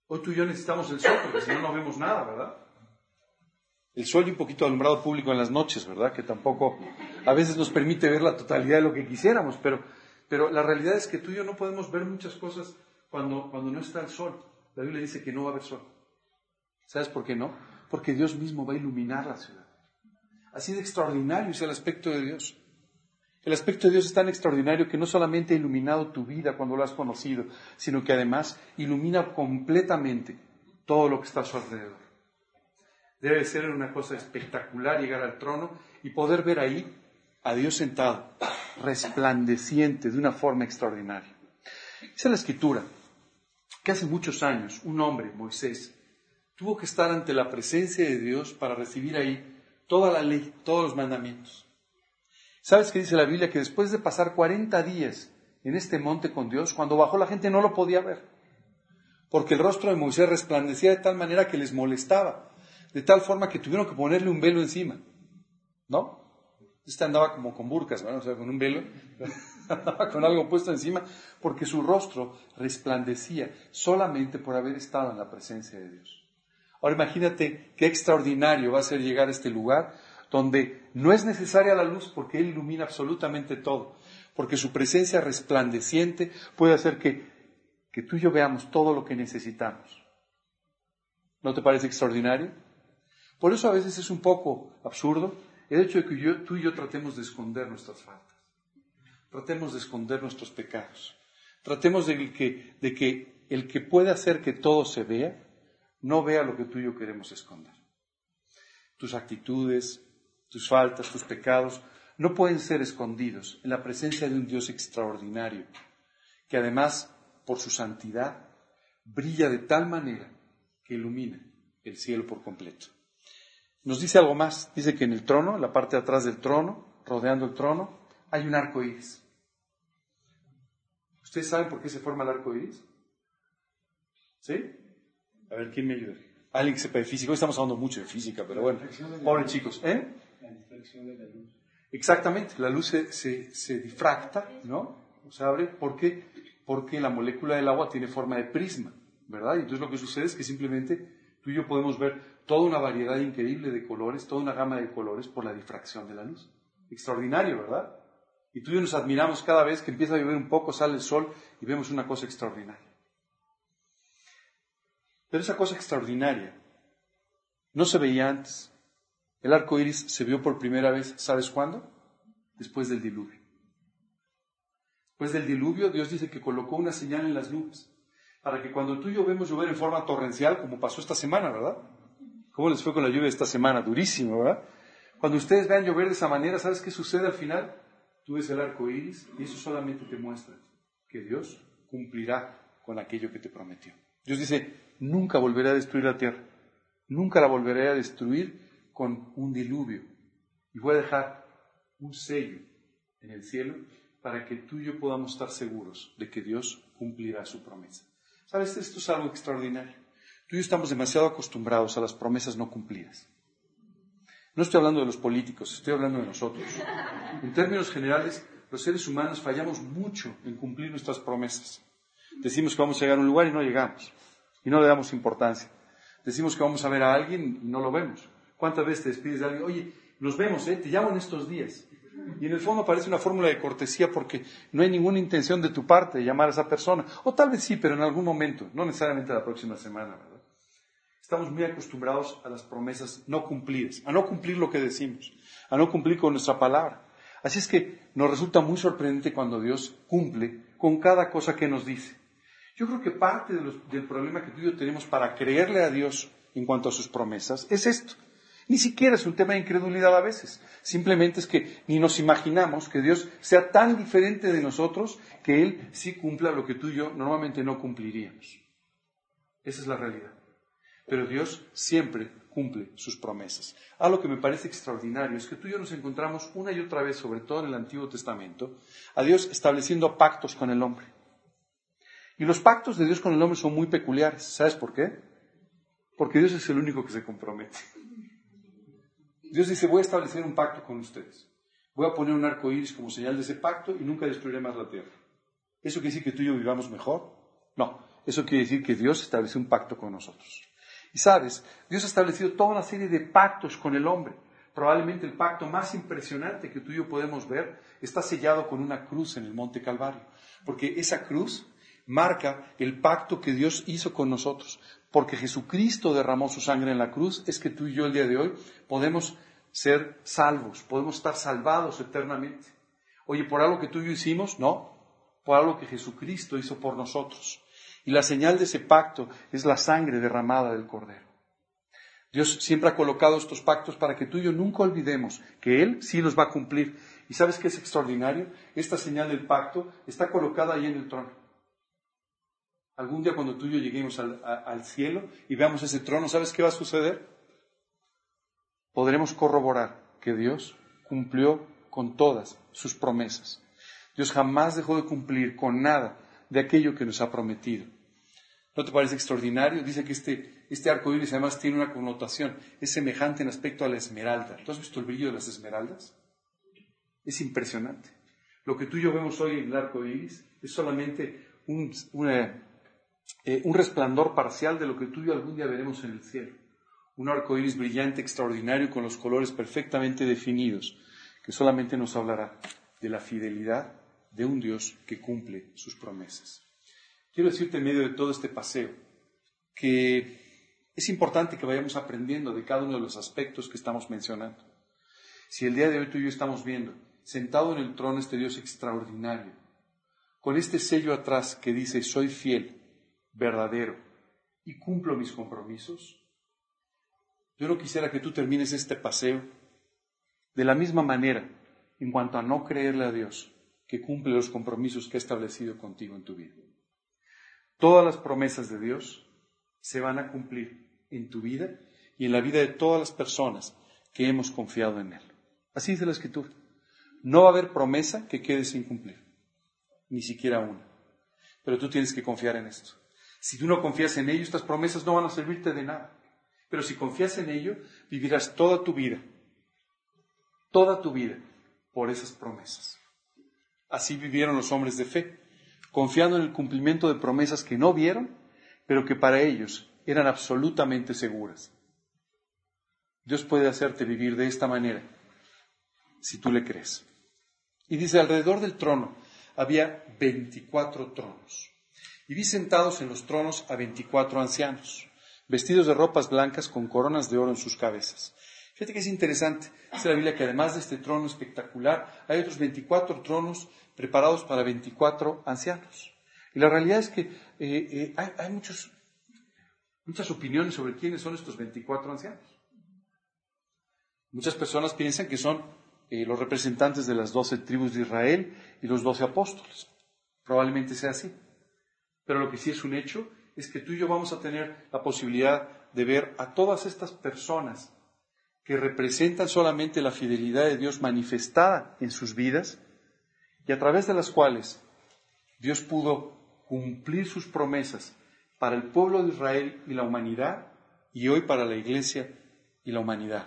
Hoy tú y yo necesitamos el sol porque si no, no vemos nada, ¿verdad? El sol y un poquito de alumbrado público en las noches, ¿verdad? Que tampoco a veces nos permite ver la totalidad de lo que quisiéramos, pero, pero la realidad es que tú y yo no podemos ver muchas cosas cuando, cuando no está el sol. La Biblia dice que no va a haber sol. ¿Sabes por qué no? Porque Dios mismo va a iluminar la ciudad. Así de extraordinario es el aspecto de Dios. El aspecto de Dios es tan extraordinario que no solamente ha iluminado tu vida cuando lo has conocido, sino que además ilumina completamente todo lo que está a su alrededor. Debe ser una cosa espectacular llegar al trono y poder ver ahí a Dios sentado, resplandeciente de una forma extraordinaria. Es la escritura, que hace muchos años un hombre, Moisés, tuvo que estar ante la presencia de Dios para recibir ahí toda la ley, todos los mandamientos. ¿Sabes qué dice la Biblia? Que después de pasar 40 días en este monte con Dios, cuando bajó la gente no lo podía ver, porque el rostro de Moisés resplandecía de tal manera que les molestaba, de tal forma que tuvieron que ponerle un velo encima, ¿no? Este andaba como con burcas, ¿no? o sea, con un velo, con algo puesto encima, porque su rostro resplandecía solamente por haber estado en la presencia de Dios. Ahora imagínate qué extraordinario va a ser llegar a este lugar donde no es necesaria la luz porque Él ilumina absolutamente todo, porque su presencia resplandeciente puede hacer que, que tú y yo veamos todo lo que necesitamos. ¿No te parece extraordinario? Por eso a veces es un poco absurdo el hecho de que tú y yo tratemos de esconder nuestras faltas, tratemos de esconder nuestros pecados, tratemos de que, de que el que puede hacer que todo se vea, no vea lo que tú y yo queremos esconder. Tus actitudes, tus faltas, tus pecados, no pueden ser escondidos en la presencia de un Dios extraordinario, que además, por su santidad, brilla de tal manera que ilumina el cielo por completo. Nos dice algo más, dice que en el trono, en la parte de atrás del trono, rodeando el trono, hay un arco iris. ¿Ustedes saben por qué se forma el arco iris? ¿Sí? A ver, ¿quién me ayuda? Alguien que sepa de física. Hoy estamos hablando mucho de física, pero bueno. Pobre chicos. ¿Eh? de la luz. Exactamente. La luz se, se, difracta, ¿no? Se abre. ¿Por qué? Porque la molécula del agua tiene forma de prisma, ¿verdad? Y entonces lo que sucede es que simplemente tú y yo podemos ver toda una variedad increíble de colores, toda una gama de colores por la difracción de la luz. Extraordinario, ¿verdad? Y tú y yo nos admiramos cada vez que empieza a llover un poco, sale el sol y vemos una cosa extraordinaria. Pero esa cosa extraordinaria no se veía antes, El arco iris se vio por primera vez, ¿sabes cuándo? Después del diluvio. Después del diluvio, Dios dice que colocó una señal en las nubes para que cuando tú y yo vemos llover en forma torrencial, como pasó esta semana, ¿verdad? ¿Cómo les fue con la lluvia esta semana? Durísimo, ¿verdad? Cuando ustedes vean llover de esa manera, ¿sabes qué sucede al final? Tú ves el arco iris y eso solamente te muestra que Dios cumplirá con aquello que te prometió. Dios dice, nunca volveré a destruir la tierra, nunca la volveré a destruir con un diluvio. Y voy a dejar un sello en el cielo para que tú y yo podamos estar seguros de que Dios cumplirá su promesa. ¿Sabes? Esto es algo extraordinario. Tú y yo estamos demasiado acostumbrados a las promesas no cumplidas. No estoy hablando de los políticos, estoy hablando de nosotros. En términos generales, los seres humanos fallamos mucho en cumplir nuestras promesas. Decimos que vamos a llegar a un lugar y no llegamos. Y no le damos importancia. Decimos que vamos a ver a alguien y no lo vemos. ¿Cuántas veces te despides de alguien? Oye, nos vemos, ¿eh? te llamo en estos días. Y en el fondo parece una fórmula de cortesía porque no hay ninguna intención de tu parte de llamar a esa persona. O tal vez sí, pero en algún momento, no necesariamente la próxima semana, ¿verdad? Estamos muy acostumbrados a las promesas no cumplidas, a no cumplir lo que decimos, a no cumplir con nuestra palabra. Así es que nos resulta muy sorprendente cuando Dios cumple con cada cosa que nos dice. Yo creo que parte del problema que tú y yo tenemos para creerle a Dios en cuanto a sus promesas es esto. Ni siquiera es un tema de incredulidad a veces. Simplemente es que ni nos imaginamos que Dios sea tan diferente de nosotros que Él sí cumpla lo que tú y yo normalmente no cumpliríamos. Esa es la realidad. Pero Dios siempre cumple sus promesas. Algo que me parece extraordinario es que tú y yo nos encontramos una y otra vez, sobre todo en el Antiguo Testamento, a Dios estableciendo pactos con el hombre. Y los pactos de Dios con el hombre son muy peculiares. ¿Sabes por qué? Porque Dios es el único que se compromete. Dios dice, voy a establecer un pacto con ustedes. Voy a poner un arco iris como señal de ese pacto y nunca destruiré más la tierra. ¿Eso quiere decir que tú y yo vivamos mejor? No. Eso quiere decir que Dios estableció un pacto con nosotros. Y sabes, Dios ha establecido toda una serie de pactos con el hombre. Probablemente el pacto más impresionante que tú y yo podemos ver está sellado con una cruz en el Monte Calvario. Porque esa cruz marca el pacto que Dios hizo con nosotros. Porque Jesucristo derramó su sangre en la cruz, es que tú y yo el día de hoy podemos ser salvos, podemos estar salvados eternamente. Oye, ¿por algo que tú y yo hicimos? No, por algo que Jesucristo hizo por nosotros. Y la señal de ese pacto es la sangre derramada del Cordero. Dios siempre ha colocado estos pactos para que tú y yo nunca olvidemos que Él sí los va a cumplir. ¿Y sabes qué es extraordinario? Esta señal del pacto está colocada ahí en el trono. Algún día cuando tú y yo lleguemos al, al cielo y veamos ese trono, ¿sabes qué va a suceder? Podremos corroborar que Dios cumplió con todas sus promesas. Dios jamás dejó de cumplir con nada de aquello que nos ha prometido. ¿No te parece extraordinario? Dice que este, este arco iris además tiene una connotación, es semejante en aspecto a la esmeralda. ¿Tú has visto el brillo de las esmeraldas? Es impresionante. Lo que tú y yo vemos hoy en el arco iris es solamente un, eh, un resplandor parcial de lo que tú y yo algún día veremos en el cielo. Un arco iris brillante, extraordinario, con los colores perfectamente definidos, que solamente nos hablará de la fidelidad de un Dios que cumple sus promesas. Quiero decirte en medio de todo este paseo que es importante que vayamos aprendiendo de cada uno de los aspectos que estamos mencionando. Si el día de hoy tú y yo estamos viendo, sentado en el trono este Dios extraordinario, con este sello atrás que dice, soy fiel, verdadero, y cumplo mis compromisos, yo no quisiera que tú termines este paseo de la misma manera en cuanto a no creerle a Dios, que cumple los compromisos que ha establecido contigo en tu vida. Todas las promesas de Dios se van a cumplir en tu vida y en la vida de todas las personas que hemos confiado en Él. Así dice la Escritura. No va a haber promesa que quede sin cumplir, ni siquiera una. Pero tú tienes que confiar en esto. Si tú no confías en ello, estas promesas no van a servirte de nada. Pero si confías en ello, vivirás toda tu vida, toda tu vida, por esas promesas. Así vivieron los hombres de fe, confiando en el cumplimiento de promesas que no vieron, pero que para ellos eran absolutamente seguras. Dios puede hacerte vivir de esta manera, si tú le crees. Y dice, alrededor del trono había veinticuatro tronos. Y vi sentados en los tronos a veinticuatro ancianos, vestidos de ropas blancas con coronas de oro en sus cabezas. Fíjate que es interesante. Dice la Biblia que además de este trono espectacular, hay otros 24 tronos preparados para 24 ancianos. Y la realidad es que eh, eh, hay, muchos, muchas opiniones sobre quiénes son estos 24 ancianos. Muchas personas piensan que son eh, los representantes de las doce tribus de Israel y los doce apóstoles. Probablemente sea así. Pero lo que sí es un hecho es que tú y yo vamos a tener la posibilidad de ver a todas estas personas que representan solamente la fidelidad de Dios manifestada en sus vidas y a través de las cuales Dios pudo cumplir sus promesas para el pueblo de Israel y la humanidad y hoy para la iglesia y la humanidad.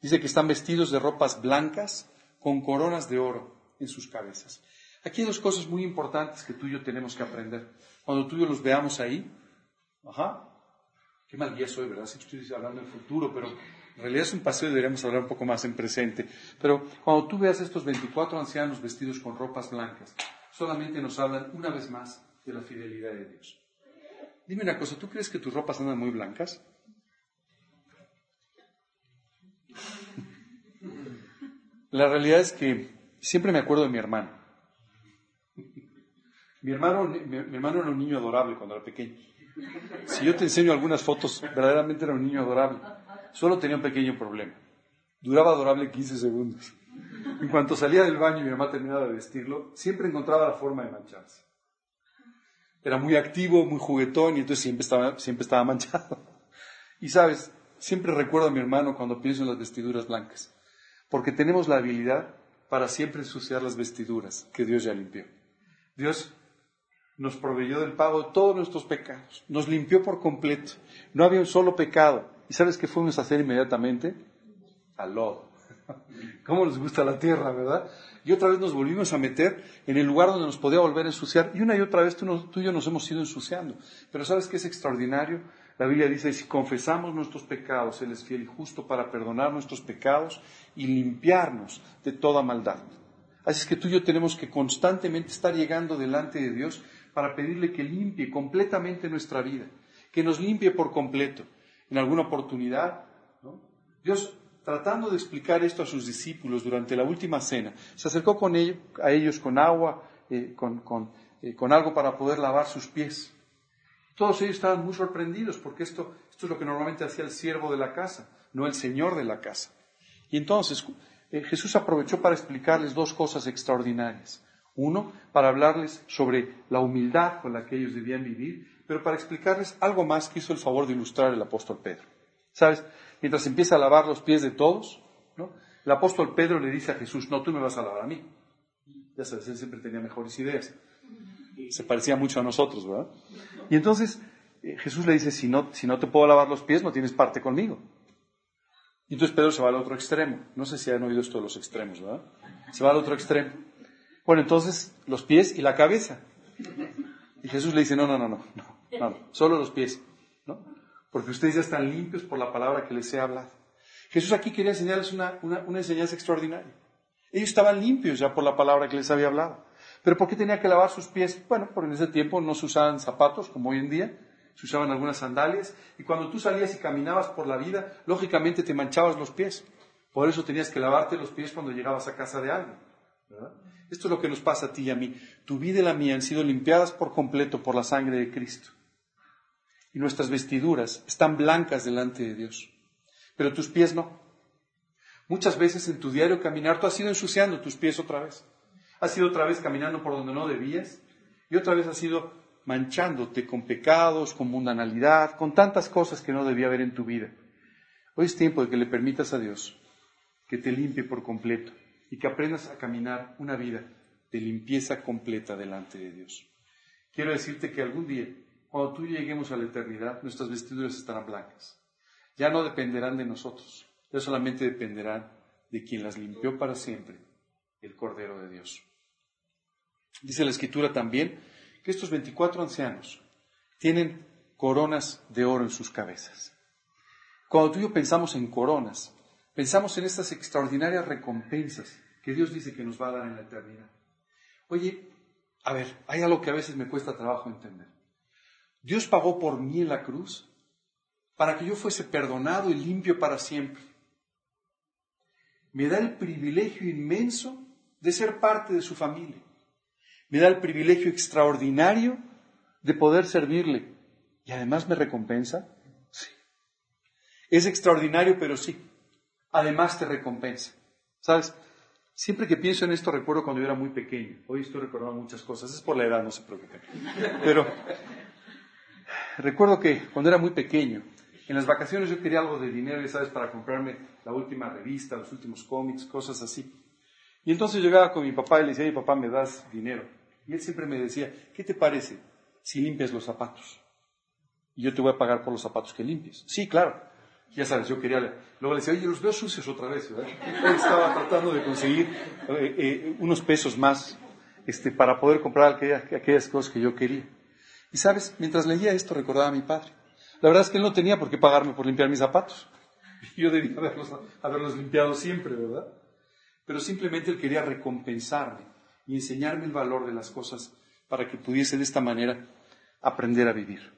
Dice que están vestidos de ropas blancas con coronas de oro en sus cabezas. Aquí hay dos cosas muy importantes que tú y yo tenemos que aprender. Cuando tú y yo los veamos ahí, ajá, qué mal día soy, ¿verdad? Si estoy hablando del futuro, pero en realidad es un paseo y deberíamos hablar un poco más en presente. Pero cuando tú veas estos 24 ancianos vestidos con ropas blancas, solamente nos hablan una vez más de la fidelidad de Dios. Dime una cosa, ¿tú crees que tus ropas andan muy blancas? La realidad es que siempre me acuerdo de mi hermano. Mi hermano, mi hermano era un niño adorable cuando era pequeño. Si yo te enseño algunas fotos, verdaderamente era un niño adorable. Solo tenía un pequeño problema. Duraba adorable 15 segundos. En cuanto salía del baño y mi mamá terminaba de vestirlo, siempre encontraba la forma de mancharse. Era muy activo, muy juguetón y entonces siempre estaba, siempre estaba manchado. Y sabes, siempre recuerdo a mi hermano cuando pienso en las vestiduras blancas, porque tenemos la habilidad para siempre ensuciar las vestiduras que Dios ya limpió. Dios nos proveyó del pago de todos nuestros pecados, nos limpió por completo. No había un solo pecado. ¿Y sabes qué fuimos a hacer inmediatamente? Al lodo. ¿Cómo nos gusta la tierra, verdad? Y otra vez nos volvimos a meter en el lugar donde nos podía volver a ensuciar. Y una y otra vez tú, y yo nos hemos ido ensuciando. Pero ¿sabes qué es extraordinario? La Biblia dice, si confesamos nuestros pecados, Él es fiel y justo para perdonar nuestros pecados y limpiarnos de toda maldad. Así es que tú y yo tenemos que constantemente estar llegando delante de Dios para pedirle que limpie completamente nuestra vida, que nos limpie por completo. En alguna oportunidad, Dios, tratando de explicar esto a sus discípulos durante la última cena, se acercó a ellos con agua, eh, eh, con, algo para poder lavar sus pies. Todos ellos estaban muy sorprendidos porque esto, esto es lo que normalmente hacía el siervo de la casa, no el señor de la casa. Y entonces eh, Jesús aprovechó para explicarles dos cosas extraordinarias. Uno, para hablarles sobre la humildad con la que ellos debían vivir, pero para explicarles algo más que hizo el favor de ilustrar el apóstol Pedro. ¿Sabes? Mientras empieza a lavar los pies de todos, ¿no? el apóstol Pedro le dice a Jesús, no, tú me vas a lavar a mí. Ya sabes, él siempre tenía mejores ideas. Se parecía mucho a nosotros, ¿verdad? Y entonces eh, Jesús le dice, si no, si no te puedo lavar los pies, no tienes parte conmigo. Y entonces Pedro se va al otro extremo. No sé si han oído esto de los extremos, ¿verdad? Se va al otro extremo. Bueno, entonces los pies y la cabeza. Y Jesús le dice, no, no, no, no, no, solo los pies, ¿no? Porque ustedes ya están limpios por la palabra que les he hablado. Jesús aquí quería enseñarles una, una, enseñanza extraordinaria. Ellos estaban limpios ya por la palabra que les había hablado. Pero ¿por qué tenía que lavar sus pies? Bueno, porque en ese tiempo no se usaban zapatos como hoy en día, se usaban algunas sandalias, y cuando tú salías y caminabas por la vida, lógicamente te manchabas los pies. Por eso tenías que lavarte los pies cuando llegabas a casa de alguien. ¿verdad? Esto es lo que nos pasa a ti y a mí. Tu vida y la mía han sido limpiadas por completo por la sangre de Cristo. Y nuestras vestiduras están blancas delante de Dios. Pero tus pies no. Muchas veces en tu diario caminar tú has ido ensuciando tus pies otra vez. Has ido otra vez caminando por donde no debías. Y otra vez has ido manchándote con pecados, con mundanalidad, con tantas cosas que no debía haber en tu vida. Hoy es tiempo de que le permitas a Dios que te limpie por completo y que aprendas a caminar una vida de limpieza completa delante de Dios. Quiero decirte que algún día, cuando tú lleguemos a la eternidad, nuestras vestiduras estarán blancas. Ya no dependerán de nosotros, ya solamente dependerán de quien las limpió para siempre, el Cordero de Dios. Dice la Escritura también que estos 24 ancianos tienen coronas de oro en sus cabezas. Cuando tú y yo pensamos en coronas, Pensamos en estas extraordinarias recompensas que Dios dice que nos va a dar en la eternidad. Oye, a ver, hay algo que a veces me cuesta trabajo entender. Dios pagó por mí en la cruz para que yo fuese perdonado y limpio para siempre. me da el privilegio inmenso de ser parte de su familia. Me da el privilegio extraordinario de poder servirle. Y además me recompensa. Sí. Es extraordinario, pero sí. Además te recompensa. ¿Sabes? Siempre que pienso en esto recuerdo cuando yo era muy pequeño. Hoy estoy recordando muchas cosas. Es por la edad, no se preocupen. Pero recuerdo que cuando era muy pequeño, en las vacaciones yo quería algo de dinero, ¿sabes? Para comprarme la última revista, los últimos cómics, cosas así. Y entonces llegaba con mi papá y le decía, mi papá, ¿me das dinero? Y él siempre me decía, ¿qué te parece si limpias los zapatos? Y yo te voy a pagar por los zapatos que limpies. Sí, claro. Ya sabes, yo quería... Luego le decía, oye, los veo sucios otra vez, estaba tratando de conseguir eh, eh, unos pesos más este, para poder comprar aquellas cosas que yo quería. Y sabes, mientras leía esto recordaba a mi padre. La verdad es que él no tenía por qué pagarme por limpiar mis zapatos. Yo debía haberlos, limpiado siempre, ¿verdad? Pero simplemente él quería recompensarme y enseñarme el valor de las cosas para que pudiese de esta manera aprender a vivir.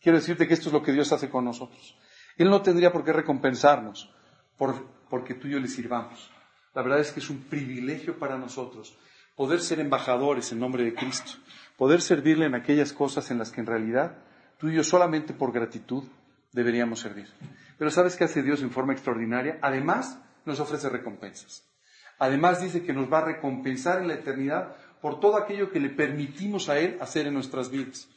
Quiero decirte que esto es lo que Dios hace con nosotros. Él no tendría por qué recompensarnos por, porque tú y yo le sirvamos. La verdad es que es un privilegio para nosotros poder ser embajadores en nombre de Cristo, poder servirle en aquellas cosas en las que en realidad tú y yo solamente por gratitud deberíamos servir. Pero ¿sabes qué hace Dios en forma extraordinaria? Además, nos ofrece recompensas. Además dice que nos va a recompensar en la eternidad por todo aquello que le permitimos a Él hacer en nuestras vidas.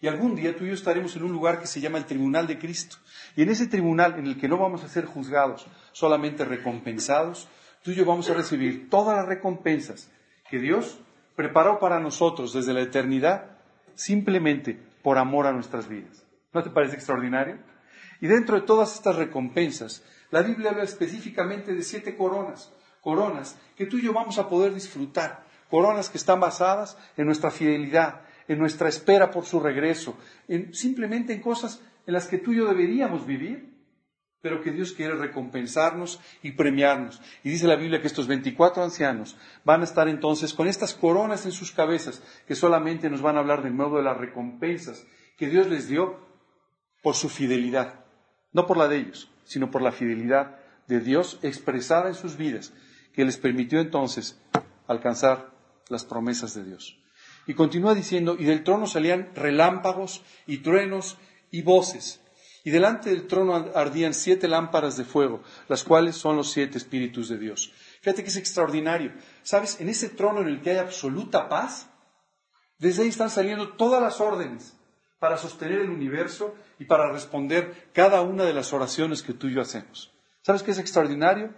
Y algún día tú y yo estaremos en un lugar que se llama el Tribunal de Cristo. Y en ese tribunal en el que no vamos a ser juzgados, solamente recompensados, tú y yo vamos a recibir todas las recompensas que Dios preparó para nosotros desde la eternidad simplemente por amor a nuestras vidas. ¿No te parece extraordinario? Y dentro de todas estas recompensas, la Biblia habla específicamente de siete coronas, coronas que tú y yo vamos a poder disfrutar, coronas que están basadas en nuestra fidelidad, en nuestra espera por su regreso, en, simplemente en cosas en las que tú y yo deberíamos vivir, pero que Dios quiere recompensarnos y premiarnos. Y dice la Biblia que estos 24 ancianos van a estar entonces con estas coronas en sus cabezas, que solamente nos van a hablar de modo de las recompensas que Dios les dio por su fidelidad, no por la de ellos, sino por la fidelidad de Dios expresada en sus vidas, que les permitió entonces alcanzar las promesas de Dios. Y continúa diciendo, y del trono salían relámpagos y truenos y voces y delante del trono ardían siete lámparas de fuego, las cuales son los siete espíritus de Dios. Fíjate que es extraordinario. ¿Sabes? En ese trono en el que hay absoluta paz, desde ahí están saliendo todas las órdenes para sostener el universo y para responder cada una de las oraciones que tú y yo hacemos. ¿Sabes qué es extraordinario?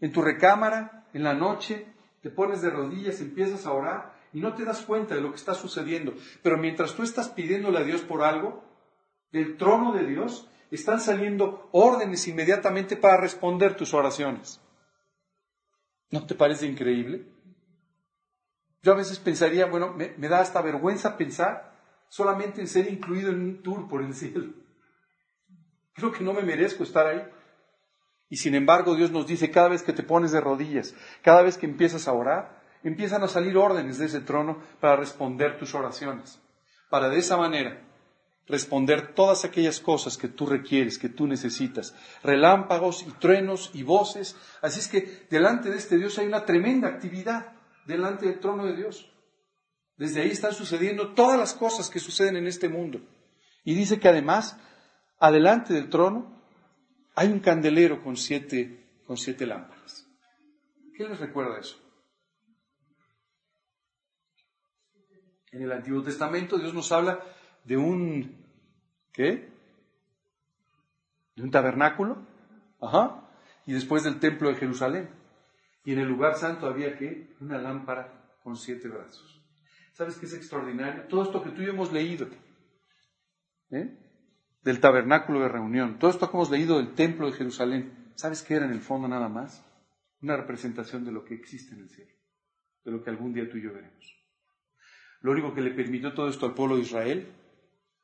En tu recámara, en la noche, te pones de rodillas, empiezas a orar y no te das cuenta de lo que está sucediendo. Pero mientras tú estás pidiéndole a Dios por algo, del trono de Dios están saliendo órdenes inmediatamente para responder tus oraciones. ¿No te parece increíble? Yo a veces pensaría, bueno, me, da hasta vergüenza pensar solamente en ser incluido en un tour por el cielo. Creo que no me merezco estar ahí. Y sin embargo Dios nos dice, cada vez que te pones de rodillas, cada vez que empiezas a orar, empiezan a salir órdenes de ese trono para responder tus oraciones. Para de esa manera responder todas aquellas cosas que tú requieres, que tú necesitas. Relámpagos y truenos y voces. Así es que delante de este Dios hay una tremenda actividad, delante del trono de Dios. Desde ahí están sucediendo todas las cosas que suceden en este mundo. Y dice que además, adelante del trono, hay un candelero con siete, con siete lámparas. ¿Qué les recuerda eso? En el Antiguo Testamento Dios nos habla de un, ¿qué? De un tabernáculo, ajá, y después del templo de Jerusalén. Y en el lugar santo había que una lámpara con siete brazos. ¿Sabes qué es extraordinario? Todo esto que tú y yo hemos leído, ¿eh? del tabernáculo de reunión, todo esto que hemos leído del templo de Jerusalén, ¿sabes qué era en el fondo nada más? Una representación de lo que existe en el cielo, de lo que algún día tú y yo veremos. Lo único que le permitió todo esto al pueblo de Israel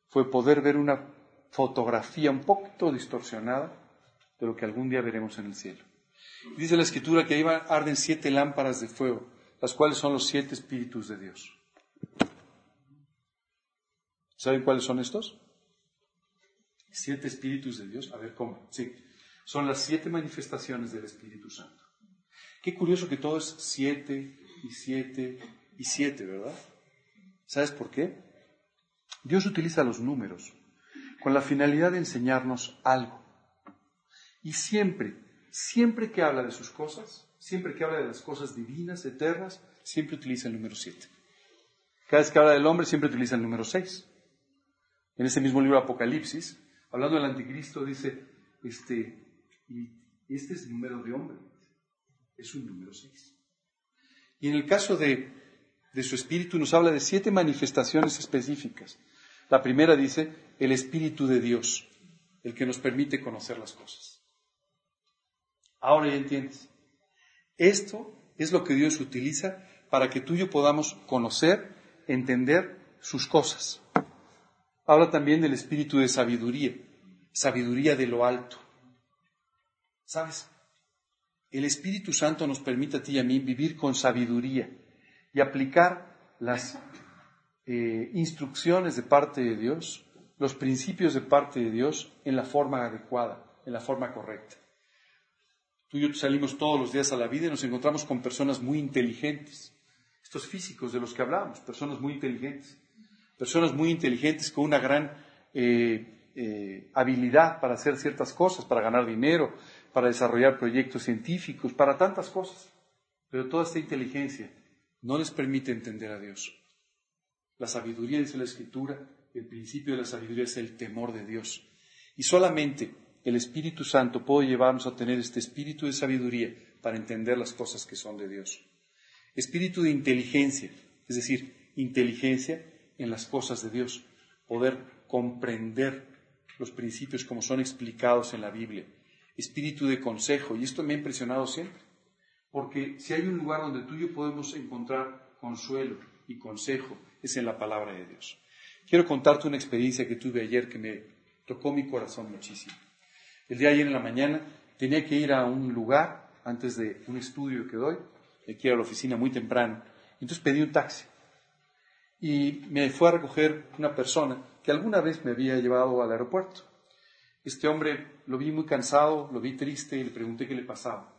fue poder ver una fotografía un poquito distorsionada de lo que algún día veremos en el cielo. Dice la escritura que ahí arden siete lámparas de fuego, las cuales son los siete espíritus de Dios. ¿Saben cuáles son estos? Siete espíritus de Dios. A ver, ¿cómo? Sí. Son las siete manifestaciones del Espíritu Santo. Qué curioso que todo es siete y siete y siete, ¿verdad? ¿Sabes por qué? Dios utiliza los números con la finalidad de enseñarnos algo. Y siempre, siempre que habla de sus cosas, siempre que habla de las cosas divinas, eternas, siempre utiliza el número siete. Cada vez que habla del hombre, siempre utiliza el número seis. En ese mismo libro Apocalipsis, hablando del anticristo, dice, este, y este es el número de hombre, es un número seis. Y en el caso de, de su espíritu nos habla de siete manifestaciones específicas. La primera dice, el espíritu de Dios, el que nos permite conocer las cosas. Ahora ya entiendes. Esto es lo que Dios utiliza para que tú y yo podamos conocer, entender sus cosas. Habla también del espíritu de sabiduría, sabiduría de lo alto. ¿Sabes? El Espíritu Santo nos permite a ti y a mí vivir con sabiduría y aplicar las eh, instrucciones de parte de Dios, los principios de parte de Dios en la forma adecuada, en la forma correcta. Tú y yo salimos todos los días a la vida y nos encontramos con personas muy inteligentes. Estos físicos de los que hablamos, personas muy inteligentes personas muy inteligentes con una gran eh, eh, habilidad para hacer ciertas cosas, para ganar dinero, para desarrollar proyectos científicos, para tantas cosas. Pero toda esta inteligencia no les permite entender a Dios. La sabiduría, dice la Escritura, el principio de la sabiduría es el temor de Dios. Y solamente el Espíritu Santo puede llevarnos a tener este espíritu de sabiduría para entender las cosas que son de Dios. Espíritu de inteligencia, es decir, inteligencia en las cosas de Dios, poder comprender los principios como son explicados en la Biblia. Espíritu de consejo, y esto me ha impresionado siempre, porque si hay un lugar donde tú y yo podemos encontrar consuelo y consejo, es en la palabra de Dios. Quiero contarte una experiencia que tuve ayer que me tocó mi corazón muchísimo. El día ayer en la mañana tenía que ir a un lugar antes de un estudio que doy, aquí a la oficina muy temprano, entonces pedí un taxi y me fue a recoger una persona que alguna vez me había llevado al aeropuerto. Este hombre lo vi muy cansado, lo vi triste y le pregunté qué le pasaba.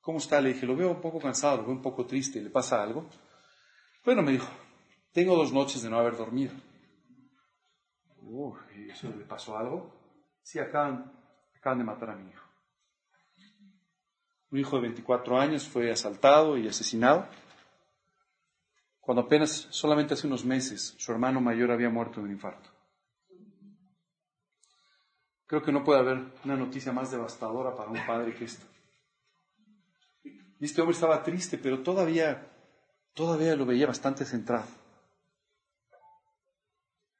¿Cómo está? Le dije, lo veo un poco cansado, lo veo un poco triste, ¿le pasa algo? Bueno, me dijo, tengo dos noches de no haber dormido. ¿y ¿eso le pasó algo? Sí, acaban, acaban de matar a mi hijo. Un hijo de 24 años fue asaltado y asesinado cuando apenas, solamente hace unos meses, su hermano mayor había muerto de un infarto. Creo que no puede haber una noticia más devastadora para un padre que esta. Y este hombre estaba triste, pero todavía, todavía lo veía bastante centrado.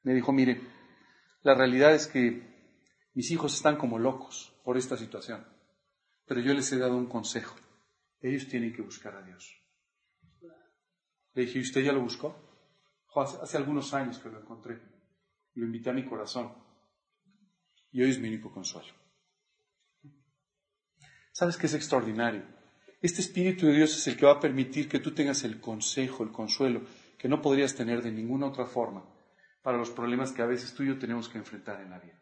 Me dijo, mire, la realidad es que mis hijos están como locos por esta situación, pero yo les he dado un consejo. Ellos tienen que buscar a Dios. Le dije, ¿y usted ya lo buscó? Hace, algunos años que lo encontré. Lo invité a mi corazón. Y hoy es mi único consuelo. ¿Sabes qué es extraordinario? Este Espíritu de Dios es el que va a permitir que tú tengas el consejo, el consuelo, que no podrías tener de ninguna otra forma para los problemas que a veces tú y yo tenemos que enfrentar en la vida.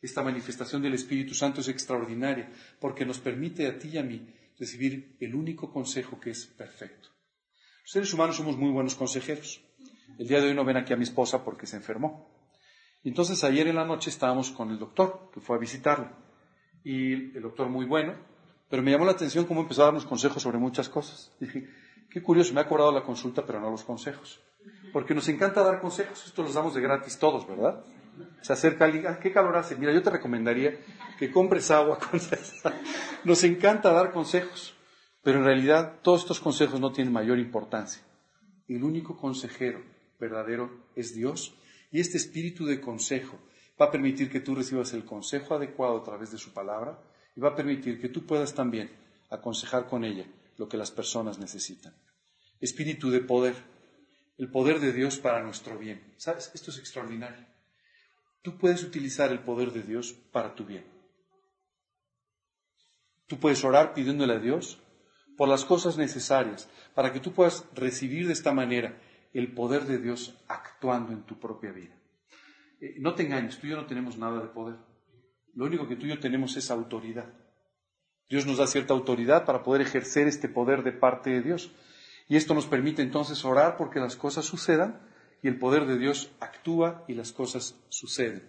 Esta manifestación del Espíritu Santo es extraordinaria porque nos permite a ti y a mí recibir el único consejo que es perfecto. Los seres humanos somos muy buenos consejeros. El día de hoy no ven aquí a mi esposa porque se enfermó. Entonces ayer en la noche estábamos con el doctor, que fue a visitarla. Y el doctor muy bueno, pero me llamó la atención cómo empezó a darnos consejos sobre muchas cosas. dije, qué curioso, me ha cobrado la consulta, pero no los consejos. Porque nos encanta dar consejos, esto los damos de gratis todos, ¿verdad? Se acerca alguien, ah, ¿qué calor hace? Mira, yo te recomendaría que compres agua Nos encanta dar consejos. Pero en realidad todos estos consejos no tienen mayor importancia. El único consejero verdadero es Dios y este espíritu de consejo va a permitir que tú recibas el consejo adecuado a través de su palabra y va a permitir que tú puedas también aconsejar con ella lo que las personas necesitan. Espíritu de poder, el poder de Dios para nuestro bien. ¿Sabes? Esto es extraordinario. Tú puedes utilizar el poder de Dios para tu bien. Tú puedes orar pidiéndole a Dios por las cosas necesarias, para que tú puedas recibir de esta manera el poder de Dios actuando en tu propia vida. Eh, no te engañes, tú y yo no tenemos nada de poder. Lo único que tú y yo tenemos es autoridad. Dios nos da cierta autoridad para poder ejercer este poder de parte de Dios. Y esto nos permite entonces orar porque las cosas sucedan y el poder de Dios actúa y las cosas suceden.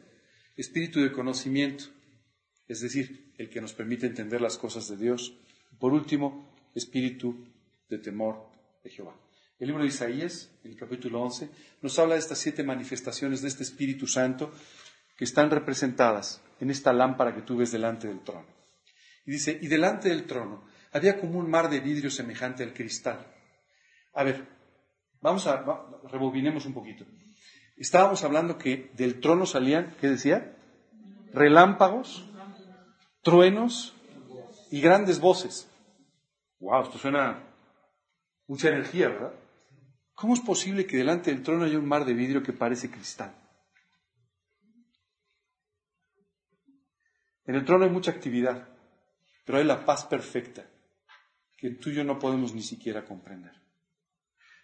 Espíritu de conocimiento, es decir, el que nos permite entender las cosas de Dios. Por último, espíritu de temor de Jehová. El libro de Isaías, en el capítulo 11, nos habla de estas siete manifestaciones de este Espíritu Santo que están representadas en esta lámpara que tú ves delante del trono. Y dice, y delante del trono había como un mar de vidrio semejante al cristal. A ver, vamos a, rebobinemos un poquito. Estábamos hablando que del trono salían, ¿qué decía? Relámpagos, truenos y grandes voces. Wow, esto suena mucha energía, ¿verdad? ¿Cómo es posible que delante del trono haya un mar de vidrio que parece cristal? En el trono hay mucha actividad, pero hay la paz perfecta que tú y yo no podemos ni siquiera comprender.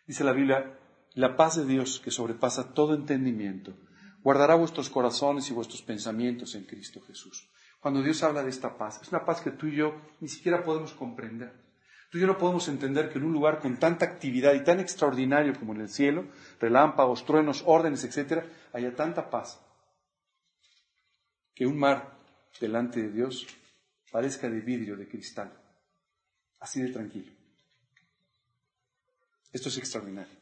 Dice la Biblia, la paz de Dios que sobrepasa todo entendimiento, guardará vuestros corazones y vuestros pensamientos en Cristo Jesús. Cuando Dios habla de esta paz, es una paz que tú y yo ni siquiera podemos comprender. Tú y yo no podemos entender que en un lugar con tanta actividad y tan extraordinario como en el cielo, relámpagos, truenos, órdenes, etc., haya tanta paz. Que un mar delante de Dios parezca de vidrio, de cristal. Así de tranquilo. Esto es extraordinario.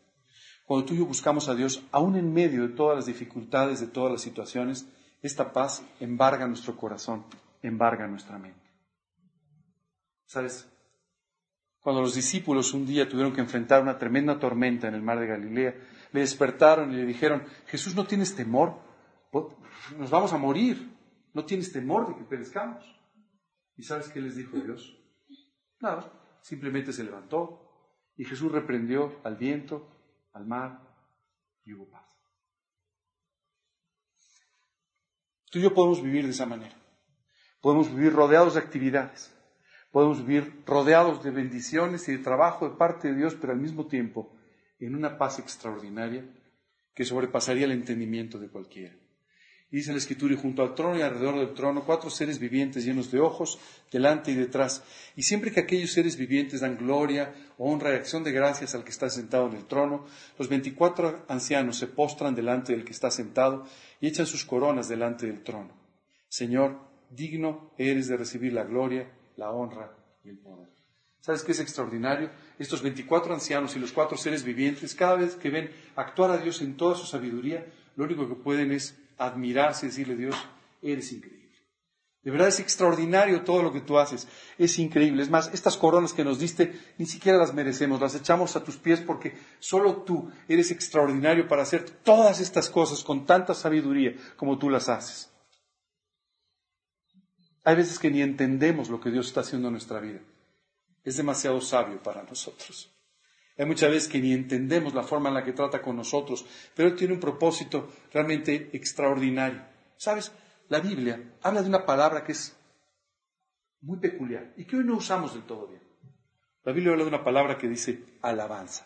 Cuando tú y yo buscamos a Dios, aún en medio de todas las dificultades, de todas las situaciones, esta paz embarga nuestro corazón, embarga nuestra mente. ¿Sabes? Cuando los discípulos un día tuvieron que enfrentar una tremenda tormenta en el mar de Galilea, le despertaron y le dijeron, Jesús, ¿no tienes temor? Nos vamos a morir. ¿No tienes temor de que perezcamos? ¿Y sabes qué les dijo Dios? Nada, simplemente se levantó y Jesús reprendió al viento, al mar y hubo paz. Tú y yo podemos vivir de esa manera. Podemos vivir rodeados de actividades. Podemos vivir rodeados de bendiciones y de trabajo de parte de Dios, pero al mismo tiempo en una paz extraordinaria que sobrepasaría el entendimiento de cualquiera. Dice la Escritura, y junto al trono y alrededor del trono, cuatro seres vivientes llenos de ojos, delante y detrás. Y siempre que aquellos seres vivientes dan gloria, honra y acción de gracias al que está sentado en el trono, los veinticuatro ancianos se postran delante del que está sentado y echan sus coronas delante del trono. Señor, digno eres de recibir la gloria, la honra y el poder. ¿Sabes qué es extraordinario? Estos veinticuatro ancianos y los cuatro seres vivientes, cada vez que ven actuar a Dios en toda su sabiduría, lo único que pueden es admirarse y decirle, Dios, eres increíble. De verdad es extraordinario todo lo que tú haces. Es increíble. Es más, estas coronas que nos diste ni siquiera las merecemos. Las echamos a tus pies porque solo tú eres extraordinario para hacer todas estas cosas con tanta sabiduría como tú las haces. Hay veces que ni entendemos lo que Dios está haciendo en nuestra vida. Es demasiado sabio para nosotros. Hay muchas veces que ni entendemos la forma en la que trata con nosotros, pero tiene un propósito realmente extraordinario. ¿Sabes? La Biblia habla de una palabra que es muy peculiar y que hoy no usamos del todo bien. La Biblia habla de una palabra que dice alabanza.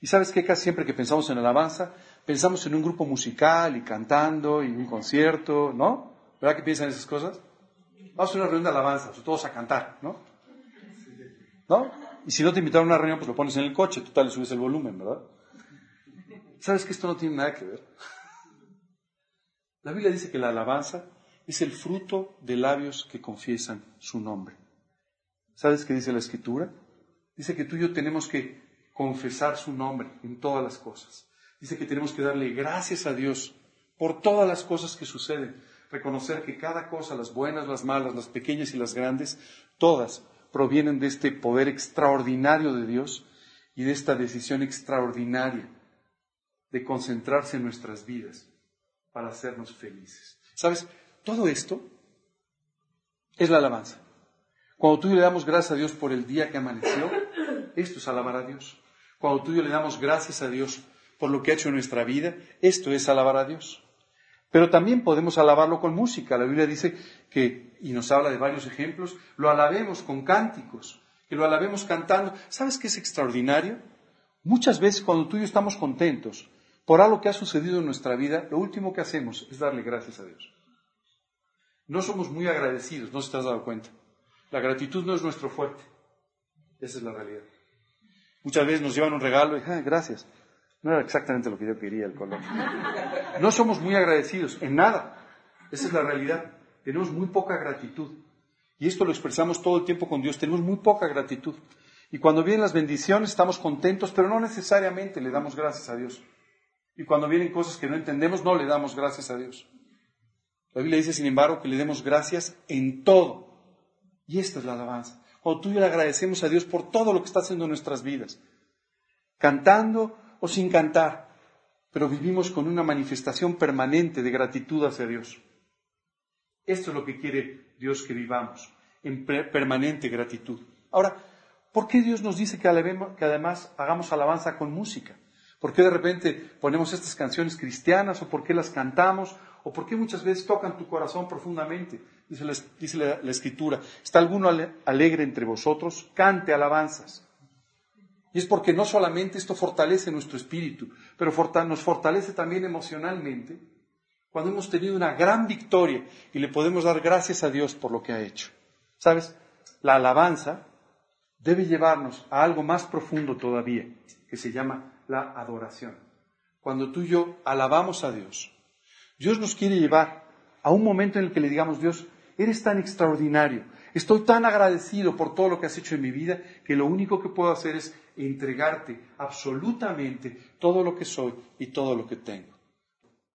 Y sabes que casi siempre que pensamos en alabanza, pensamos en un grupo musical y cantando y un concierto, ¿no? ¿Verdad que piensan esas cosas? Vamos a una reunión de alabanza, todos a cantar, ¿no? ¿No? Y si no te invitaron a una reunión, pues lo pones en el coche, tú tal le subes el volumen, ¿verdad? ¿Sabes que esto no tiene nada que ver? La Biblia dice que la alabanza es el fruto de labios que confiesan su nombre. ¿Sabes qué dice la Escritura? Dice que tú y yo tenemos que confesar su nombre en todas las cosas. Dice que tenemos que darle gracias a Dios por todas las cosas que suceden. Reconocer que cada cosa, las buenas, las malas, las pequeñas y las grandes, todas provienen de este poder extraordinario de Dios y de esta decisión extraordinaria de concentrarse en nuestras vidas para hacernos felices. ¿Sabes? Todo esto es la alabanza. Cuando tú y yo le damos gracias a Dios por el día que amaneció, esto es alabar a Dios. Cuando tú y yo le damos gracias a Dios por lo que ha hecho en nuestra vida, esto es alabar a Dios. Pero también podemos alabarlo con música. La Biblia dice que, y nos habla de varios ejemplos, lo alabemos con cánticos, que lo alabemos cantando. ¿Sabes qué es extraordinario? Muchas veces cuando tú y yo estamos contentos por algo que ha sucedido en nuestra vida, lo último que hacemos es darle gracias a Dios. No somos muy agradecidos, no se te has dado cuenta. La gratitud no es nuestro fuerte. Esa es la realidad. Muchas veces nos llevan un regalo y, ah, gracias. No era exactamente lo que yo quería el color. No somos muy agradecidos en nada. Esa es la realidad. Tenemos muy poca gratitud. Y esto lo expresamos todo el tiempo con Dios. Tenemos muy poca gratitud. Y cuando vienen las bendiciones estamos contentos, pero no necesariamente le damos gracias a Dios. Y cuando vienen cosas que no entendemos, no le damos gracias a Dios. La Biblia dice, sin embargo, que le demos gracias en todo. Y esta es la alabanza. Cuando tú y yo le agradecemos a Dios por todo lo que está haciendo en nuestras vidas, cantando o sin cantar, pero vivimos con una manifestación permanente de gratitud hacia Dios. Esto es lo que quiere Dios que vivamos, en permanente gratitud. Ahora, ¿por qué Dios nos dice que además hagamos alabanza con música? ¿Por qué de repente ponemos estas canciones cristianas o por qué las cantamos o por qué muchas veces tocan tu corazón profundamente? Dice la, escritura, ¿está alguno alegre entre vosotros? Cante alabanzas. Y es porque no solamente esto fortalece nuestro espíritu, pero nos fortalece también emocionalmente cuando hemos tenido una gran victoria y le podemos dar gracias a Dios por lo que ha hecho. ¿Sabes? La alabanza debe llevarnos a algo más profundo todavía, que se llama la adoración. Cuando tú y yo alabamos a Dios, Dios nos quiere llevar a un momento en el que le digamos, Dios, eres tan extraordinario, estoy tan agradecido por todo lo que has hecho en mi vida, que lo único que puedo hacer es entregarte absolutamente todo lo que soy y todo lo que tengo.